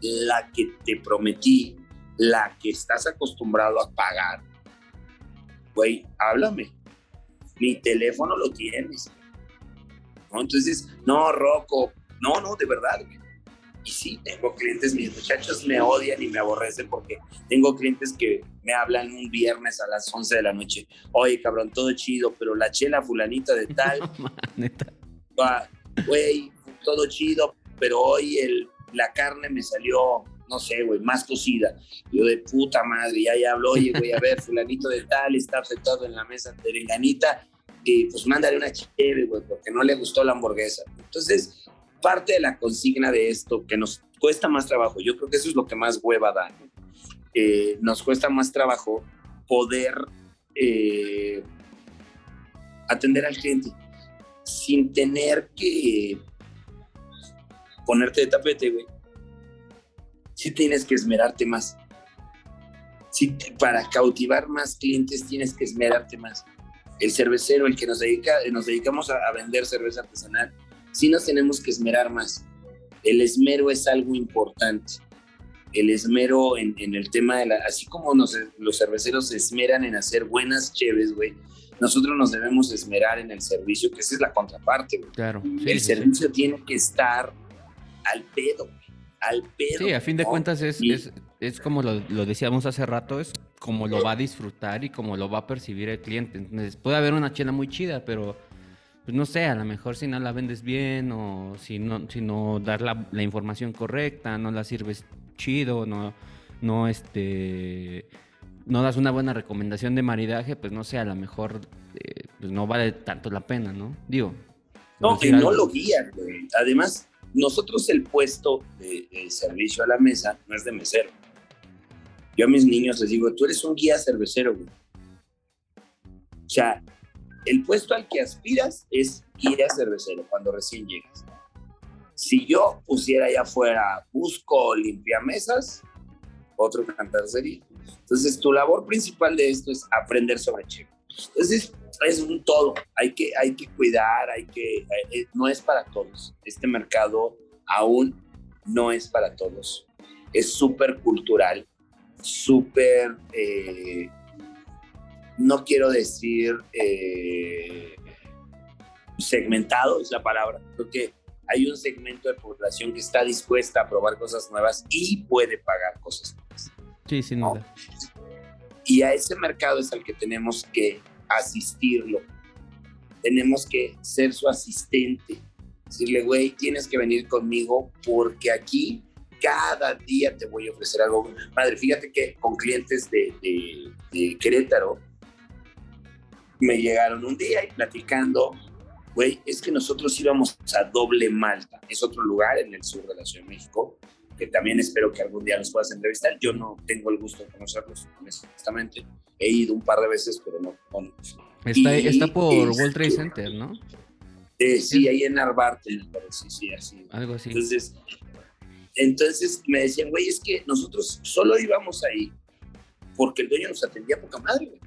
S1: la que te prometí, la que estás acostumbrado a pagar, güey, háblame. Mi teléfono lo tienes. ¿No? Entonces, no, Rocco, no, no, de verdad. Y sí, tengo clientes, mis muchachos me odian y me aborrecen porque tengo clientes que me hablan un viernes a las 11 de la noche. Oye, cabrón, todo chido, pero la chela fulanita de tal. Güey, todo chido, pero hoy el, la carne me salió, no sé, güey, más cocida. Yo de puta madre, ya, ya habló, oye, güey, a ver, fulanito de tal está afectado en la mesa de venganita, y pues mándale una chévere, güey, porque no le gustó la hamburguesa. Entonces, parte de la consigna de esto, que nos cuesta más trabajo, yo creo que eso es lo que más hueva da, eh, nos cuesta más trabajo poder eh, atender al cliente sin tener que ponerte de tapete, güey. Sí tienes que esmerarte más. Sí, para cautivar más clientes tienes que esmerarte más. El cervecero, el que nos dedica, nos dedicamos a vender cerveza artesanal, sí nos tenemos que esmerar más. El esmero es algo importante. El esmero en, el tema de la, así como los cerveceros se esmeran en hacer buenas cheves, güey, nosotros nos debemos esmerar en el servicio, que esa es la contraparte, güey.
S2: Claro.
S1: el servicio tiene que estar al pedo, al pedo.
S2: Sí, a fin de cuentas es, es, es, como lo, lo, decíamos hace rato, es como lo va a disfrutar y como lo va a percibir el cliente. Entonces, puede haber una chela muy chida, pero pues no sé, a lo mejor si no la vendes bien o si no, si no dar la, información correcta, no la sirves chido, no, no este no das una buena recomendación de maridaje, pues no sé, a lo mejor eh, pues no vale tanto la pena, ¿no? Digo.
S1: No, que no lo guían, güey. Además, nosotros el puesto de, servicio a la mesa no es de mesero. Yo a mis niños les digo, tú eres un guía cervecero, güey. O sea, el puesto al que aspiras es guía cervecero cuando recién llegas. Si yo pusiera allá afuera, busco limpiamesas, otro cantar sería. Entonces, tu labor principal de esto es aprender sobre Cheve. Entonces, es un todo. Hay que, hay que cuidar, hay que. Eh, no es para todos. Este mercado aún no es para todos. Es súper cultural, súper. Eh, no quiero decir eh, segmentado, es la palabra. Creo que hay un segmento de población que está dispuesta a probar cosas nuevas y puede pagar cosas nuevas.
S2: Sí, sin duda.
S1: Y a ese mercado es al que tenemos que asistirlo. Tenemos que ser su asistente. Decirle, güey, tienes que venir conmigo porque aquí cada día te voy a ofrecer algo. Madre, fíjate que con clientes de, de Querétaro me llegaron un día y platicando, güey, es que nosotros íbamos a Doble Malta, es otro lugar en el sur de la Ciudad de México, que también espero que algún día nos puedas entrevistar. Yo no tengo el gusto de conocerlos, honestamente. He ido un par de veces, pero no.
S2: está, está, por World Trade Center, ¿no?
S1: Eh, sí, ahí en Arbarte, sí, sí, así.
S2: Algo así.
S1: Entonces, entonces me decían, güey, es que nosotros solo íbamos ahí porque el dueño nos atendía poca madre, güey.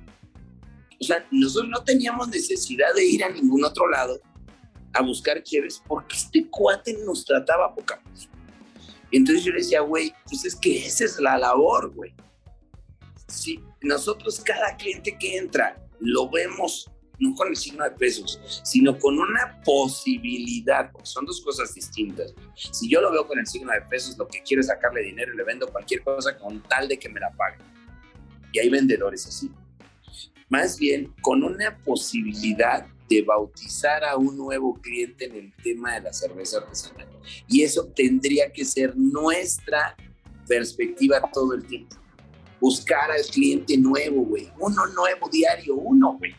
S1: O sea, nosotros no teníamos necesidad de ir a ningún otro lado a buscar chéves porque este cuate nos trataba poca madre. Entonces yo le decía, güey, pues es que esa es la labor, güey. Si nosotros cada cliente que entra lo vemos no con el signo de pesos, sino con una posibilidad, porque son dos cosas distintas. Si yo lo veo con el signo de pesos, lo que quiero es sacarle dinero y le vendo cualquier cosa con tal de que me la paguen. Y hay vendedores así. Más bien con una posibilidad de bautizar a un nuevo cliente en el tema de la cerveza artesanal. Y eso tendría que ser nuestra perspectiva todo el tiempo. Buscar al cliente nuevo, güey. Uno nuevo diario, uno, güey.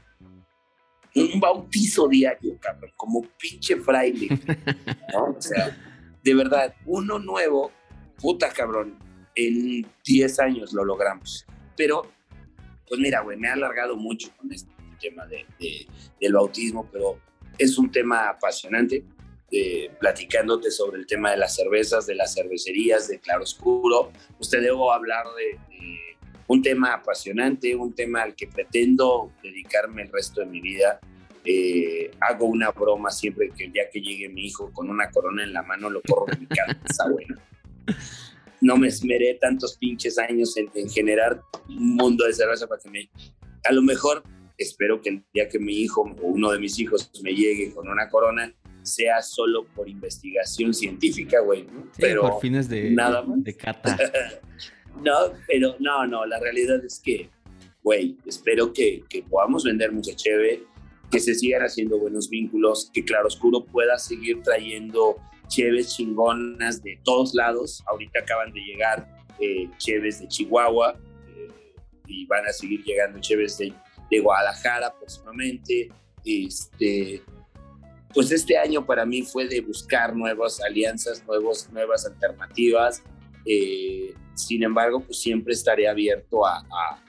S1: Un bautizo diario, cabrón, como pinche fraile. ¿no? O sea, de verdad, uno nuevo, puta cabrón, en 10 años lo logramos. Pero, pues mira, güey, me ha alargado mucho con esto tema de, del bautismo, pero es un tema apasionante. Eh, platicándote sobre el tema de las cervezas, de las cervecerías, de claroscuro. Usted debo hablar de, un tema apasionante, un tema al que pretendo dedicarme el resto de mi vida. Eh, hago una broma siempre que el día que llegue mi hijo con una corona en la mano lo corro de mi casa, bueno. No me esmeré tantos pinches años en, en generar un mundo de cerveza para que me... A lo mejor espero que el día que mi hijo o uno de mis hijos me llegue con una corona, sea solo por investigación científica, güey.
S2: pero por fines de, nada de cata.
S1: no, pero no, no, la realidad es que, güey, espero que, que podamos vender mucha cheve, que se sigan haciendo buenos vínculos, que Claroscuro pueda seguir trayendo cheves chingonas de todos lados. Ahorita acaban de llegar eh, cheves de Chihuahua eh, y van a seguir llegando cheves de de Guadalajara próximamente. Este, pues este año para mí fue de buscar nuevas alianzas, nuevos, nuevas alternativas. Eh, sin embargo, pues siempre estaré abierto a,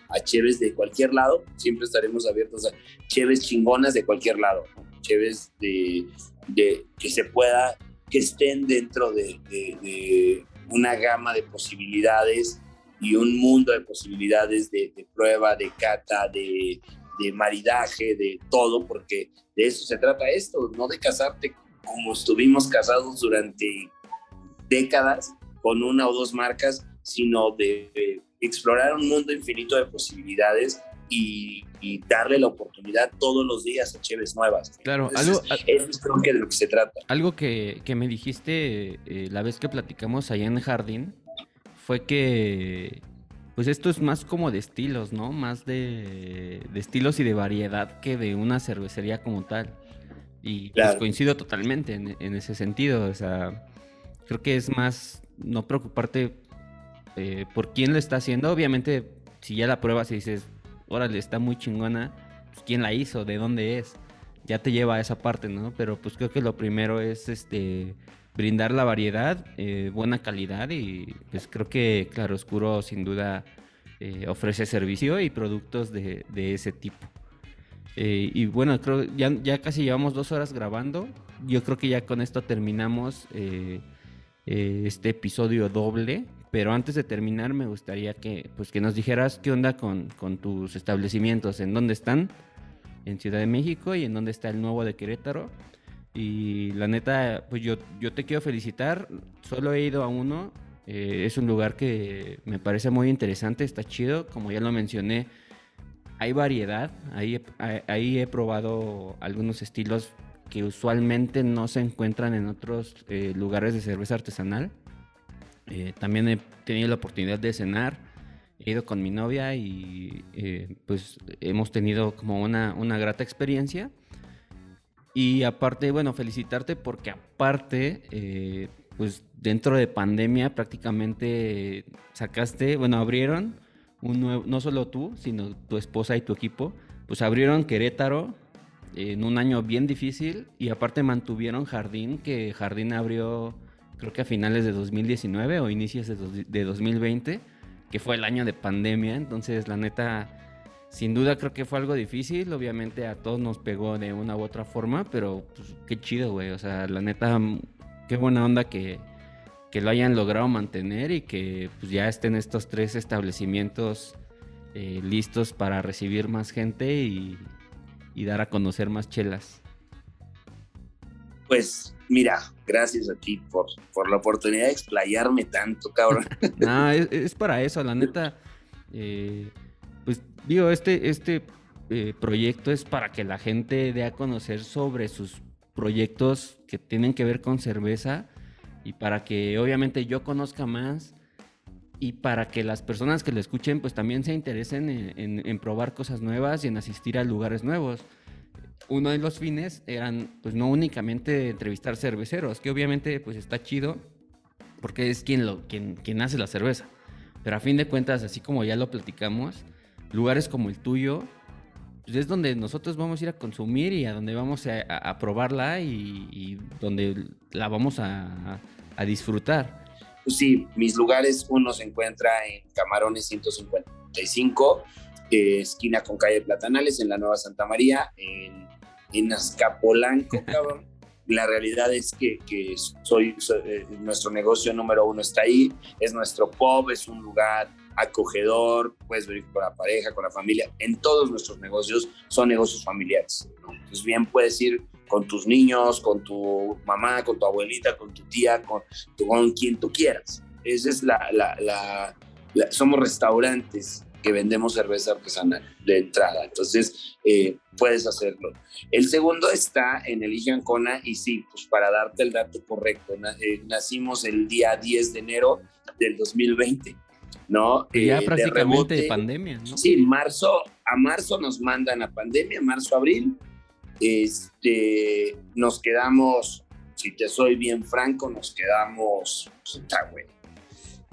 S1: a, cheves de cualquier lado, siempre estaremos abiertos a cheves chingonas de cualquier lado, cheves de, de, que se pueda, que estén dentro de, de, una gama de posibilidades y un mundo de posibilidades de, prueba, de cata, de, de, maridaje, de todo, porque de eso se trata esto, no de casarte como estuvimos casados durante décadas con una o dos marcas, sino de, explorar un mundo infinito de posibilidades y, darle la oportunidad todos los días a cheves nuevas.
S2: Claro, algo,
S1: es creo que de lo que se trata.
S2: Algo que, que me dijiste eh, la vez que platicamos allá en Jardín, fue que pues esto es más como de estilos, ¿no? Más de, estilos y de variedad que de una cervecería como tal. Y pues coincido totalmente en, ese sentido. O sea, creo que es más no preocuparte eh, por quién lo está haciendo. Obviamente, si ya la pruebas y dices, órale, está muy chingona, pues quién la hizo, de dónde es. Ya te lleva a esa parte, ¿no? Pero pues creo que lo primero es este brindar la variedad, eh, buena calidad y pues creo que Claro Oscuro sin duda eh, ofrece servicio y productos de, ese tipo. Eh, y bueno, creo ya, ya casi llevamos dos horas grabando. Yo creo que ya con esto terminamos este episodio doble Pero antes de terminar, me gustaría que, pues, que nos dijeras qué onda con, con tus establecimientos, en dónde están, en Ciudad de México y en dónde está el nuevo de Querétaro. Y la neta, pues yo, yo te quiero felicitar. Solo he ido a uno. Eh, es un lugar que me parece muy interesante, está chido. Como ya lo mencioné, hay variedad. Ahí, ahí he probado algunos estilos que usualmente no se encuentran en otros eh, lugares de cerveza artesanal. Eh, también he tenido la oportunidad de cenar, he ido con mi novia y pues hemos tenido como una, una grata experiencia. Y aparte, bueno, felicitarte porque aparte, eh, pues dentro de pandemia prácticamente sacaste, bueno, abrieron un nuevo, no solo tú, sino tu esposa y tu equipo, pues abrieron Querétaro en un año bien difícil y aparte mantuvieron Jardín, que Jardín abrió creo que a finales de 2019 o inicios de, de 2020, que fue el año de pandemia, entonces la neta sin duda creo que fue algo difícil, obviamente a todos nos pegó de una u otra forma, pero pues, qué chido, güey, o sea, la neta, qué buena onda que, lo hayan logrado mantener y que pues ya estén estos tres establecimientos eh, listos para recibir más gente y, dar a conocer más chelas.
S1: Pues mira, gracias a ti por, por la oportunidad de explayarme tanto, cabrón.
S2: no, es, para eso, la neta. Eh, pues digo, este, este eh, proyecto es para que la gente dé a conocer sobre sus proyectos que tienen que ver con cerveza y para que obviamente yo conozca más y para que las personas que lo escuchen pues también se interesen en, probar cosas nuevas y en asistir a lugares nuevos. Uno de los fines eran pues no únicamente entrevistar cerveceros, que obviamente pues está chido porque es quien, lo, quien, quien hace la cerveza. Pero a fin de cuentas, así como ya lo platicamos, lugares como el tuyo, pues es donde nosotros vamos a ir a consumir y a donde vamos a, probarla y, donde la vamos a, disfrutar.
S1: Pues sí, mis lugares, uno se encuentra en Camarones 155, esquina con calle Platanales, en la Nueva Santa María, en, en Azcapolanco, cabrón. La realidad es que, soy, eh, nuestro negocio número uno está ahí, es nuestro pub, es un lugar acogedor, puedes venir con la pareja, con la familia. En todos nuestros negocios son negocios familiares. Entonces bien puedes ir con tus niños, con tu mamá, con tu abuelita, con tu tía, con, con quien tú quieras. Esa es la, la, somos restaurantes que vendemos cerveza artesanal de entrada. Entonces, eh, puedes hacerlo. El segundo está en el Ancona y sí, pues para darte el dato correcto, eh, nacimos el día 10 de enero del 2020. ¿No?
S2: Ya eh, prácticamente de, pandemia, ¿no?
S1: Sí, marzo, a marzo nos mandan a pandemia, marzo, abril. Este, nos quedamos, si te soy bien franco, nos quedamos, puta, güey,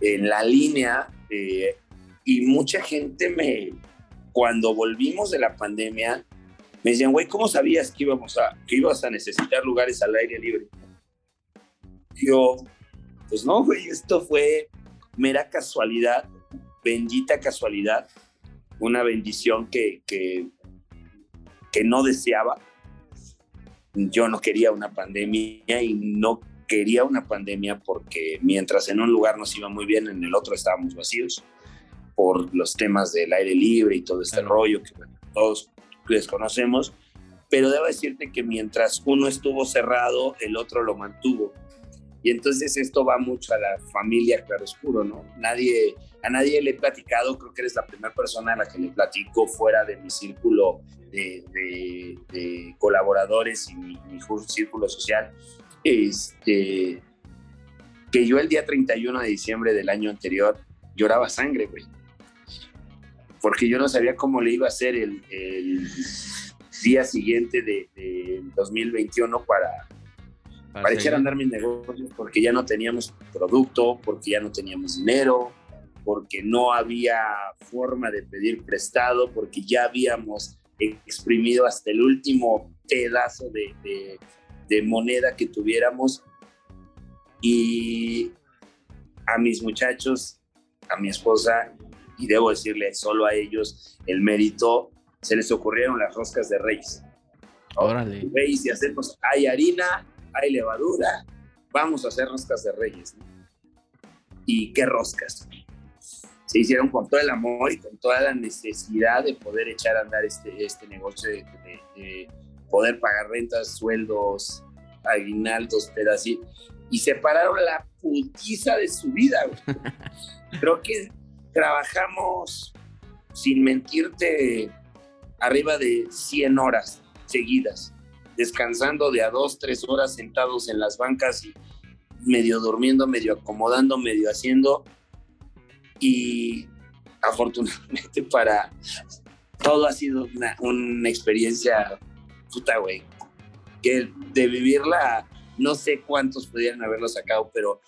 S1: en la línea. Eh, y mucha gente me, cuando volvimos de la pandemia, me decían, güey, ¿cómo sabías que íbamos a, que ibas a necesitar lugares al aire libre? yo, pues no, güey, esto fue mera casualidad, bendita casualidad, una bendición que, que, no deseaba. Yo no quería una pandemia y no quería una pandemia porque mientras en un lugar nos iba muy bien, en el otro estábamos vacíos por los temas del aire libre y todo este rollo que todos desconocemos. Pero debo decirte que mientras uno estuvo cerrado, el otro lo mantuvo. Y entonces esto va mucho a la familia Claroscuro, ¿no? Nadie, a nadie le he platicado, creo que eres la primera persona a la que le platico fuera de mi círculo de, colaboradores y mi, círculo social, este, que yo el día 31 de diciembre del año anterior lloraba sangre, güey. Porque yo no sabía cómo le iba a hacer el, día siguiente de, de 2021 para, para, echar a andar mis negocios, porque ya no teníamos producto, porque ya no teníamos dinero, porque no había forma de pedir prestado, porque ya habíamos exprimido hasta el último pedazo de, de moneda que tuviéramos. Y a mis muchachos, a mi esposa, y debo decirle solo a ellos el mérito, se les ocurrieron las roscas de Reyes.
S2: Órale.
S1: Reyes y hacemos, hay harina, hay levadura, vamos a hacer roscas de reyes. y qué roscas. Se hicieron con todo el amor y con toda la necesidad de poder echar a andar este, este negocio, de, poder pagar rentas, sueldos, aguinaldos, así. Y separaron la putiza de su vida. Creo que trabajamos, sin mentirte, arriba de 100 horas seguidas, descansando de a dos, tres horas sentados en las bancas y medio durmiendo, medio acomodando, medio haciendo. Y afortunadamente para todo ha sido una, una experiencia puta, güey. Que de vivirla, no sé cuántos podrían haberlo sacado, pero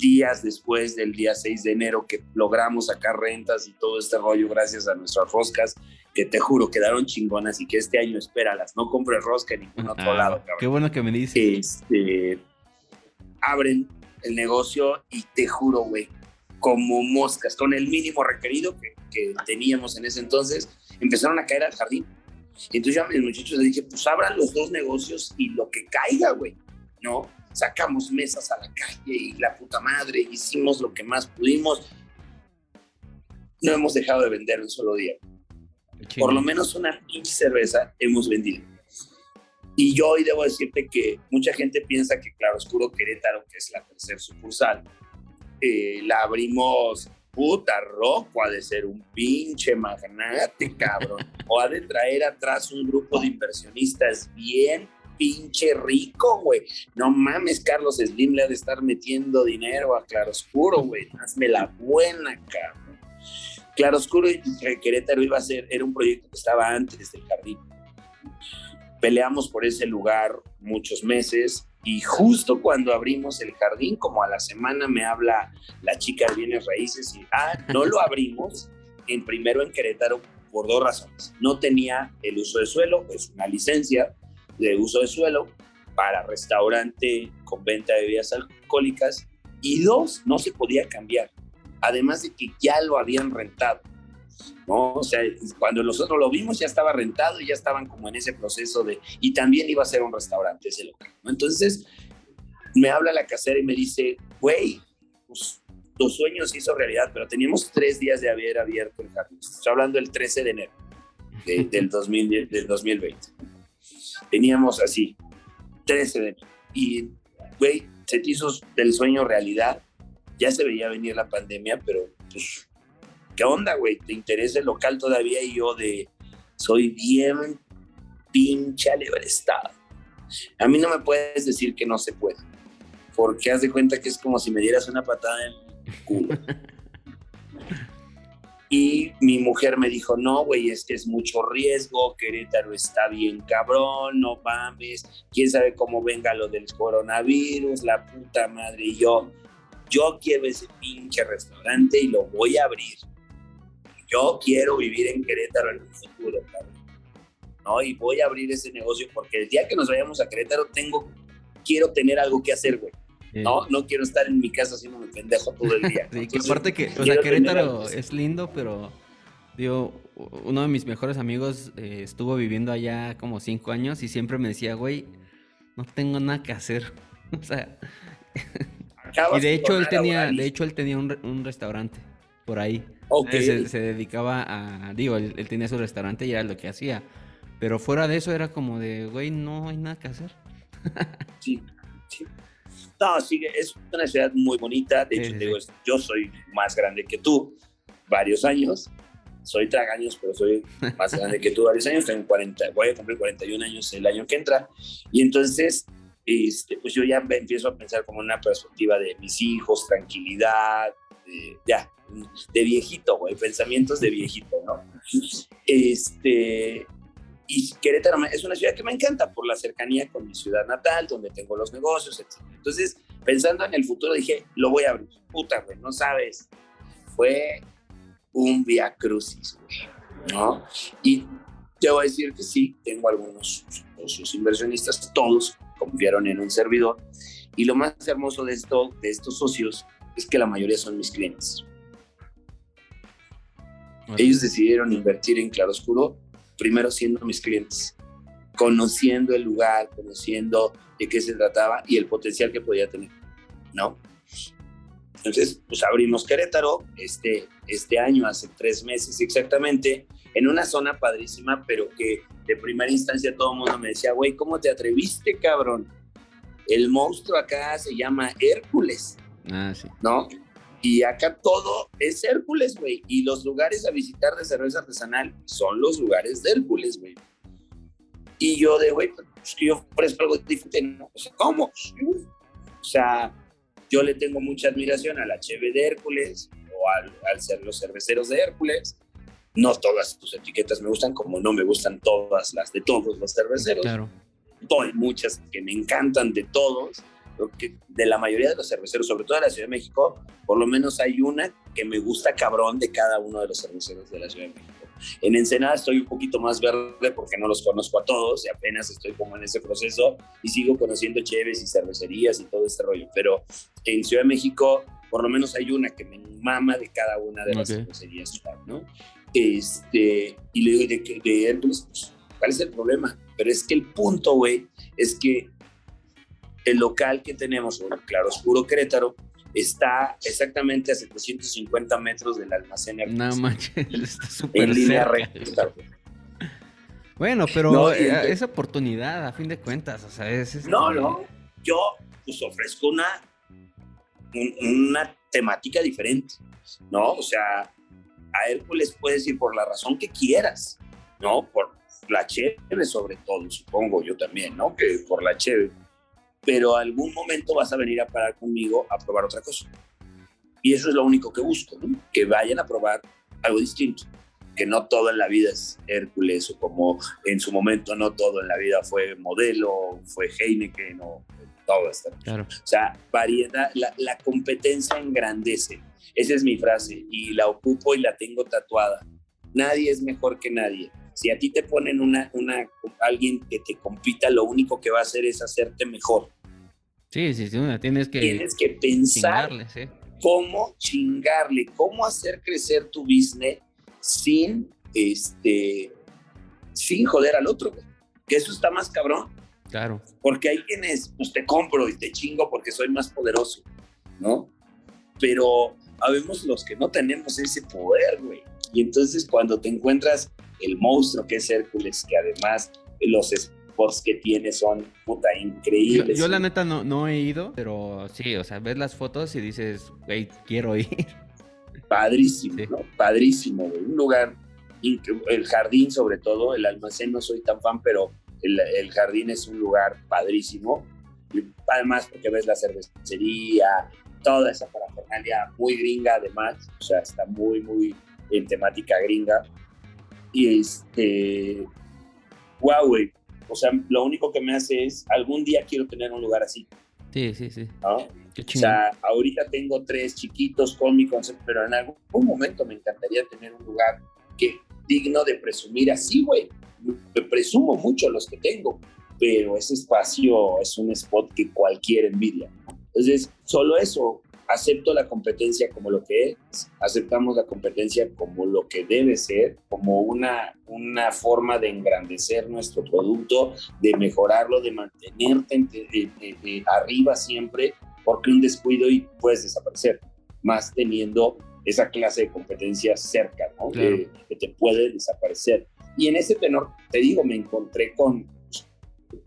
S1: días después del día 6 de enero que logramos sacar rentas y todo este rollo gracias a nuestras roscas, que te juro quedaron chingonas y que este año espéralas, no compres rosca en ningún otro ah, lado. Cabrón.
S2: Qué bueno que me dices.
S1: Este, abren el negocio y te juro, güey, como moscas, con el mínimo requerido que, que teníamos en ese entonces, empezaron a caer al jardín. Entonces ya a mis muchachos les dije, pues abran los dos negocios y lo que caiga, güey, ¿no? Sacamos mesas a la calle y la puta madre, hicimos lo que más pudimos. No hemos dejado de vender un solo día. Por lo menos una pinche cerveza hemos vendido. Y yo hoy debo decirte que mucha gente piensa que Claro Oscuro Querétaro, que es la tercera sucursal, eh, la abrimos puta roco, ha de ser un pinche magnate, cabrón. o ha de traer atrás un grupo de inversionistas bien pinche rico, güey. No mames, Carlos Slim le ha de estar metiendo dinero a Claroscuro, güey. Hazme la buena, cabrón. Claroscuro y Querétaro iba a ser, era un proyecto que estaba antes del jardín. Peleamos por ese lugar muchos meses y justo cuando abrimos el jardín, como a la semana me habla la chica de bienes raíces y, ah, no lo abrimos en primero en Querétaro por dos razones. No tenía el uso de suelo, es una licencia de uso de suelo para restaurante con venta de bebidas alcohólicas y dos, no se podía cambiar. Además de que ya lo habían rentado. ¿no? O sea, cuando nosotros lo vimos ya estaba rentado y ya estaban como en ese proceso de, y también iba a ser un restaurante ese local. Entonces me habla la casera y me dice, güey, pues tu sueño se hizo realidad, pero teníamos tres días de haber abierto el jardín. Estoy hablando del 13 de enero del, 2000, del 2020. Teníamos así, 13 de. Y, güey, se hizo del sueño realidad. Ya se veía venir la pandemia, pero pues ¿qué onda, güey? ¿Te interesa el local todavía? Y yo de, soy bien pinche alebrestado. A mí no me puedes decir que no se puede, porque haz de cuenta que es como si me dieras una patada en el culo. Y mi mujer me dijo, no, güey, es que es mucho riesgo, Querétaro está bien cabrón, no mames, quién sabe cómo venga lo del coronavirus, la puta madre. Y yo, yo quiero ese pinche restaurante y lo voy a abrir yo quiero vivir en Querétaro en un futuro, ¿no? Y voy a abrir ese negocio porque el día que nos vayamos a Querétaro tengo, quiero tener algo que hacer, güey. No, no quiero estar en mi casa haciendo un pendejo todo el día.
S2: sí, que aparte que, o sea, Querétaro es lindo, pero digo, uno de mis mejores amigos eh, estuvo viviendo allá como cinco años y siempre me decía, güey, no tengo nada que hacer. o sea, y de hecho él tenía, de hecho él tenía un, un restaurante por ahí. Se, dedicaba a, digo, él, tenía su restaurante y era lo que hacía. Pero fuera de eso era como de, güey, no hay nada que hacer.
S1: sí, sí. No, sí, es una ciudad muy bonita. De hecho, digo, yo soy más grande que tú, varios años. Soy tragaños, pero soy más grande que tú varios años. Tengo 40, voy a cumplir 41 años el año que entra. Y entonces, este, pues yo ya empiezo a pensar como una perspectiva de mis hijos, tranquilidad, ya, de viejito, güey, pensamientos de viejito, ¿no? Este, y Querétaro es una ciudad que me encanta por la cercanía con mi ciudad natal, donde tengo los negocios, etc. Entonces, pensando en el futuro, dije, lo voy a abrir. Puta, güey, no sabes. Fue un via crucis, güey, ¿no? Y te voy a decir que sí, tengo algunos socios inversionistas, todos confiaron en un servidor. Y lo más hermoso de, esto, de estos socios es que la mayoría son mis clientes. Ellos decidieron invertir en Claroscuro, primero siendo mis clientes, conociendo el lugar, conociendo de qué se trataba y el potencial que podía tener, ¿no? Entonces, pues abrimos Querétaro este, este año, hace tres meses exactamente, en una zona padrísima, pero que de primera instancia todo el mundo me decía, güey, ¿cómo te atreviste, cabrón? El monstruo acá se llama Hércules.
S2: Ah, sí.
S1: ¿No? Y acá todo es Hércules, güey. Y los lugares a visitar de cerveza artesanal son los lugares de Hércules, güey. Y yo de, güey, pues yo ofrezco algo diferente, ¿no? O sea, ¿cómo? O sea, yo le tengo mucha admiración a la Cheve de Hércules o al, al ser los cerveceros de Hércules. No todas tus etiquetas me gustan, como no me gustan todas las de todos los cerveceros.
S2: Claro.
S1: Hay muchas que me encantan de todos, que de la mayoría de los cerveceros, sobre todo de la Ciudad de México, por lo menos hay una que me gusta cabrón de cada uno de los cerveceros de la Ciudad de México. En Ensenada estoy un poquito más verde porque no los conozco a todos y apenas estoy como en ese proceso y sigo conociendo cheves y cervecerías y todo este rollo. Pero en Ciudad de México, por lo menos hay una que me mama de cada una de las cervecerías, ¿no? Este, y le digo, de, de Hércules, pues, ¿cuál es el problema? Pero es que el punto, güey, es que el local que tenemos, claro Claroscuro Querétaro, está exactamente a 750 metros del almacén.
S2: No manches, está súper En línea recta. Bueno, pero no, eh, es oportunidad, a fin de cuentas, o sea, es...
S1: Este no, no, yo pues ofrezco una, una temática diferente, ¿no? O sea, a Hércules puedes ir por la razón que quieras, ¿no? Por la chévere sobre todo, supongo yo también, ¿no? Que por la chévere pero algún momento vas a venir a parar conmigo a probar otra cosa. Y eso es lo único que busco, que vayan a probar algo distinto, que no todo en la vida es Hércules o como en su momento no todo en la vida fue modelo, fue Heineken o todo esto.
S2: Claro.
S1: O sea, variedad, la, la competencia engrandece. Esa es mi frase y la ocupo y la tengo tatuada. Nadie es mejor que nadie. Si a ti te ponen una, una, alguien que te compita, lo único que va a hacer es hacerte mejor.
S2: Sí, sí, sí, tienes que,
S1: tienes que pensar cómo chingarle, cómo hacer crecer tu business sin, este, sin joder al otro, que eso está más cabrón.
S2: Claro.
S1: Porque hay quienes, pues te compro y te chingo porque soy más poderoso, ¿no? Pero habemos los que no tenemos ese poder, güey. Y entonces cuando te encuentras el monstruo que es Hércules, que además los spots que tiene son puta increíbles.
S2: Yo, la neta no, no he ido, pero sí, o sea, ves las fotos y dices, güey, quiero ir.
S1: Padrísimo, ¿no? Padrísimo, güey. Un lugar, el jardín sobre todo, el almacén no soy tan fan, pero el, el jardín es un lugar padrísimo. Y además porque ves la cervecería, toda esa parafernalia muy gringa además, o sea, está muy, muy en temática gringa. Y este, güey. O sea, lo único que me hace es, algún día quiero tener un lugar así.
S2: Sí, sí, sí.
S1: o sea, ahorita tengo tres chiquitos con mi concepto, pero en algún momento me encantaría tener un lugar que digno de presumir así, güey. Presumo mucho los que tengo, pero ese espacio es un spot que cualquier envidia. Entonces, solo eso, acepto la competencia como lo que es, aceptamos la competencia como lo que debe ser, como una, una forma de engrandecer nuestro producto, de mejorarlo, de mantenerte arriba siempre, porque un descuido y puedes desaparecer, más teniendo esa clase de competencia cerca, ¿no? Que, te puede desaparecer. Y en ese tenor, te digo, me encontré con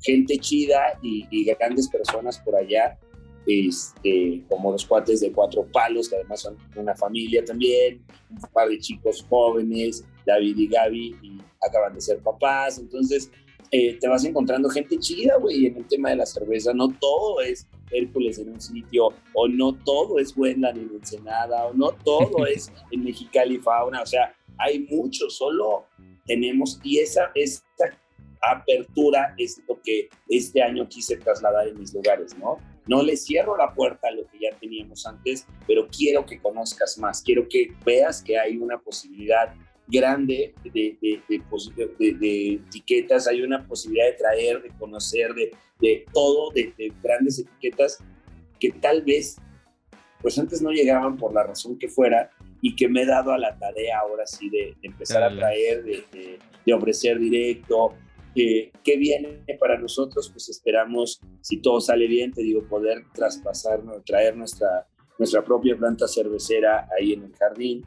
S1: gente chida y, y grandes personas por allá este, como los cuates de cuatro palos, que además son una familia también, un par de chicos jóvenes, David y Gaby, y acaban de ser papás, entonces eh, te vas encontrando gente chida, güey, en el tema de la cerveza, no todo es Hércules en un sitio, o no todo es Wendland en Ensenada, o no todo es en Mexicali Fauna, o sea, hay mucho, solo tenemos, y esa, esa apertura es lo que este año quise trasladar en mis lugares, ¿no? No le cierro la puerta a lo que ya teníamos antes, pero quiero que conozcas más, quiero que veas que hay una posibilidad grande de, de, de, etiquetas, hay una posibilidad de traer, de conocer, de, todo, de, grandes etiquetas que tal vez, pues antes no llegaban por la razón que fuera y que me he dado a la tarea ahora sí de, empezar a traer, de, ofrecer directo, eh, ¿Qué viene para nosotros? Pues esperamos, si todo sale bien, te digo, poder traspasar, traer nuestra, nuestra propia planta cervecera ahí en el jardín,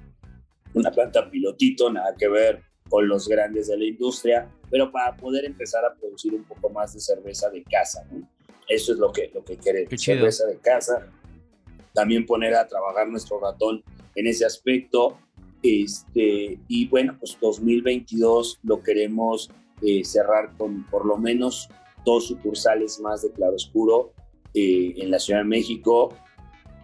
S1: una planta pilotito, nada que ver con los grandes de la industria, pero para poder empezar a producir un poco más de cerveza de casa. Eso es lo que, lo que queremos, cerveza de casa. También poner a trabajar nuestro ratón en ese aspecto. Este, y bueno, pues 2022 lo queremos eh, cerrar con por lo menos dos sucursales más de Claroscuro eh, en la Ciudad de México.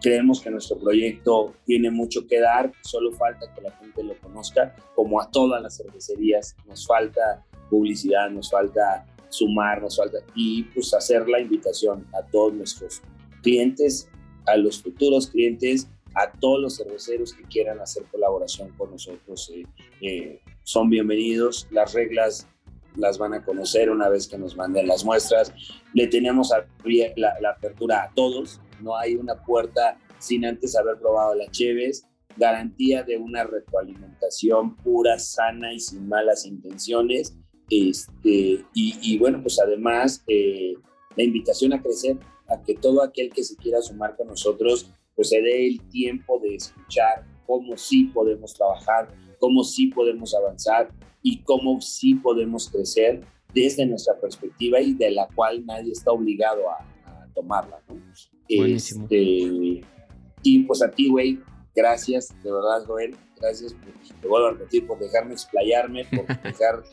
S1: Creemos que nuestro proyecto tiene mucho que dar, solo falta que la gente lo conozca, como a todas las cervecerías, nos falta publicidad, nos falta sumar, nos falta y pues hacer la invitación a todos nuestros clientes, a los futuros clientes, a todos los cerveceros que quieran hacer colaboración con nosotros. Eh, eh, son bienvenidos, las reglas las van a conocer una vez que nos manden las muestras. Le tenemos la, la apertura a todos, no hay una puerta sin antes haber probado las cheves, garantía de una retroalimentación pura, sana y sin malas intenciones. Este, y, bueno, pues además eh, la invitación a crecer, a que todo aquel que se quiera sumar con nosotros, pues se dé el tiempo de escuchar cómo sí podemos trabajar, cómo sí podemos avanzar y cómo sí podemos crecer desde nuestra perspectiva y de la cual nadie está obligado a, tomarla. ¿no? Este, y pues a ti, güey, gracias, de verdad, Joel, gracias, te vuelvo a repetir, por dejarme explayarme, por dejar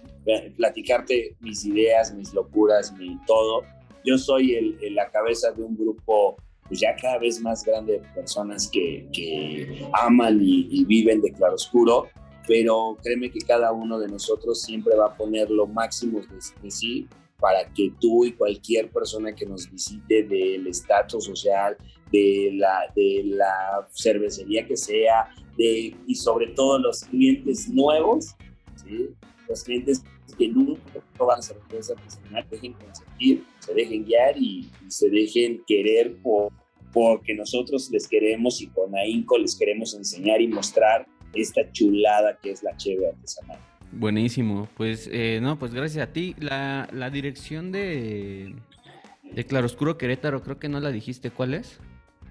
S1: platicarte mis ideas, mis locuras, mi todo. Yo soy el, la cabeza de un grupo pues ya cada vez más grande de personas que, que aman y, viven de claroscuro, pero créeme que cada uno de nosotros siempre va a poner lo máximo de sí para que tú y cualquier persona que nos visite del estatus social, de la, de la cervecería que sea, de, y sobre todo los clientes nuevos, los clientes que nunca proban cerveza artesanal, dejen consentir, se dejen guiar y, se dejen querer por, porque nosotros les queremos y con ahínco les queremos enseñar y mostrar esta chulada que es la cheve artesanal.
S2: Buenísimo, pues eh, no, pues gracias a ti. La, la dirección de, de Claroscuro Querétaro, creo que no la dijiste, ¿cuál es?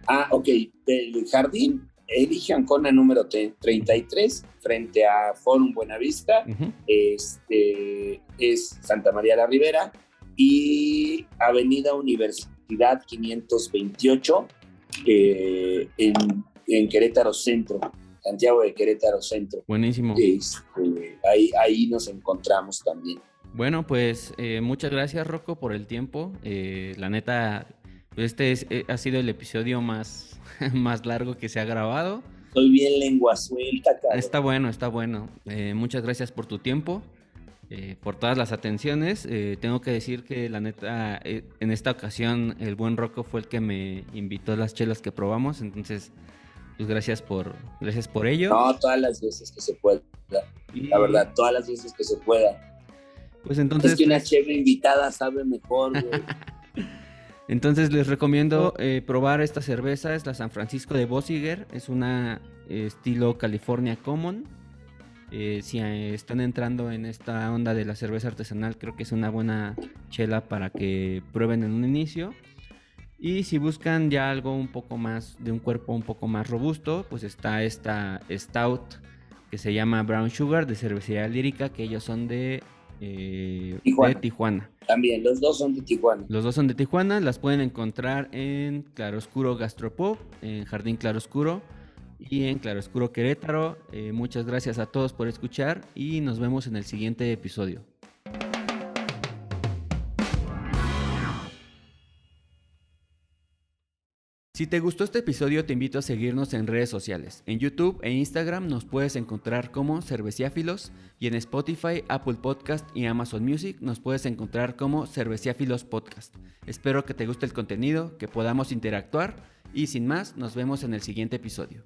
S1: Ah, ok, del jardín, elige Ancona número 33, frente a Forum Buenavista, este, es Santa María la Ribera, y Avenida Universidad 528, eh, en, en Querétaro Centro. Santiago de Querétaro Centro.
S2: Buenísimo.
S1: Este, ahí, ahí nos encontramos también.
S2: Bueno, pues eh, muchas gracias Rocco por el tiempo. Eh, la neta, este eh, ha sido el episodio más, más largo que se ha grabado.
S1: Soy bien lengua suelta,
S2: Está bueno, está bueno. muchas gracias por tu tiempo, por todas las atenciones. tengo que decir que la neta, en esta ocasión el buen Rocco fue el que me invitó a las chelas que probamos, entonces pues gracias por, gracias por ello.
S1: No, todas las veces que se pueda. La verdad, todas las veces que se pueda.
S2: Pues entonces.
S1: Es que una pues chévere invitada sabe mejor,
S2: Entonces les recomiendo eh, probar esta cerveza, es la San Francisco de Bossiger, es una eh, estilo California Common. Eh, si están entrando en esta onda de la cerveza artesanal, creo que es una buena chela para que prueben en un inicio. Y si buscan ya algo un poco más, de un cuerpo un poco más robusto, pues está esta Stout que se llama Brown Sugar de cervecería lírica, que ellos son de, eh, Tijuana.
S1: También, los dos son de Tijuana.
S2: Los dos son de Tijuana, las pueden encontrar en Claroscuro Gastropop, en Jardín Claroscuro y en Claroscuro Querétaro. Eh, muchas gracias a todos por escuchar y nos vemos en el siguiente episodio. Si te gustó este episodio, te invito a seguirnos en redes sociales. En YouTube e Instagram nos puedes encontrar como Cerveciáfilos y en Spotify, Apple Podcast y Amazon Music nos puedes encontrar como Cerveciáfilos Podcast. Espero que te guste el contenido, que podamos interactuar y sin más, nos vemos en el siguiente episodio.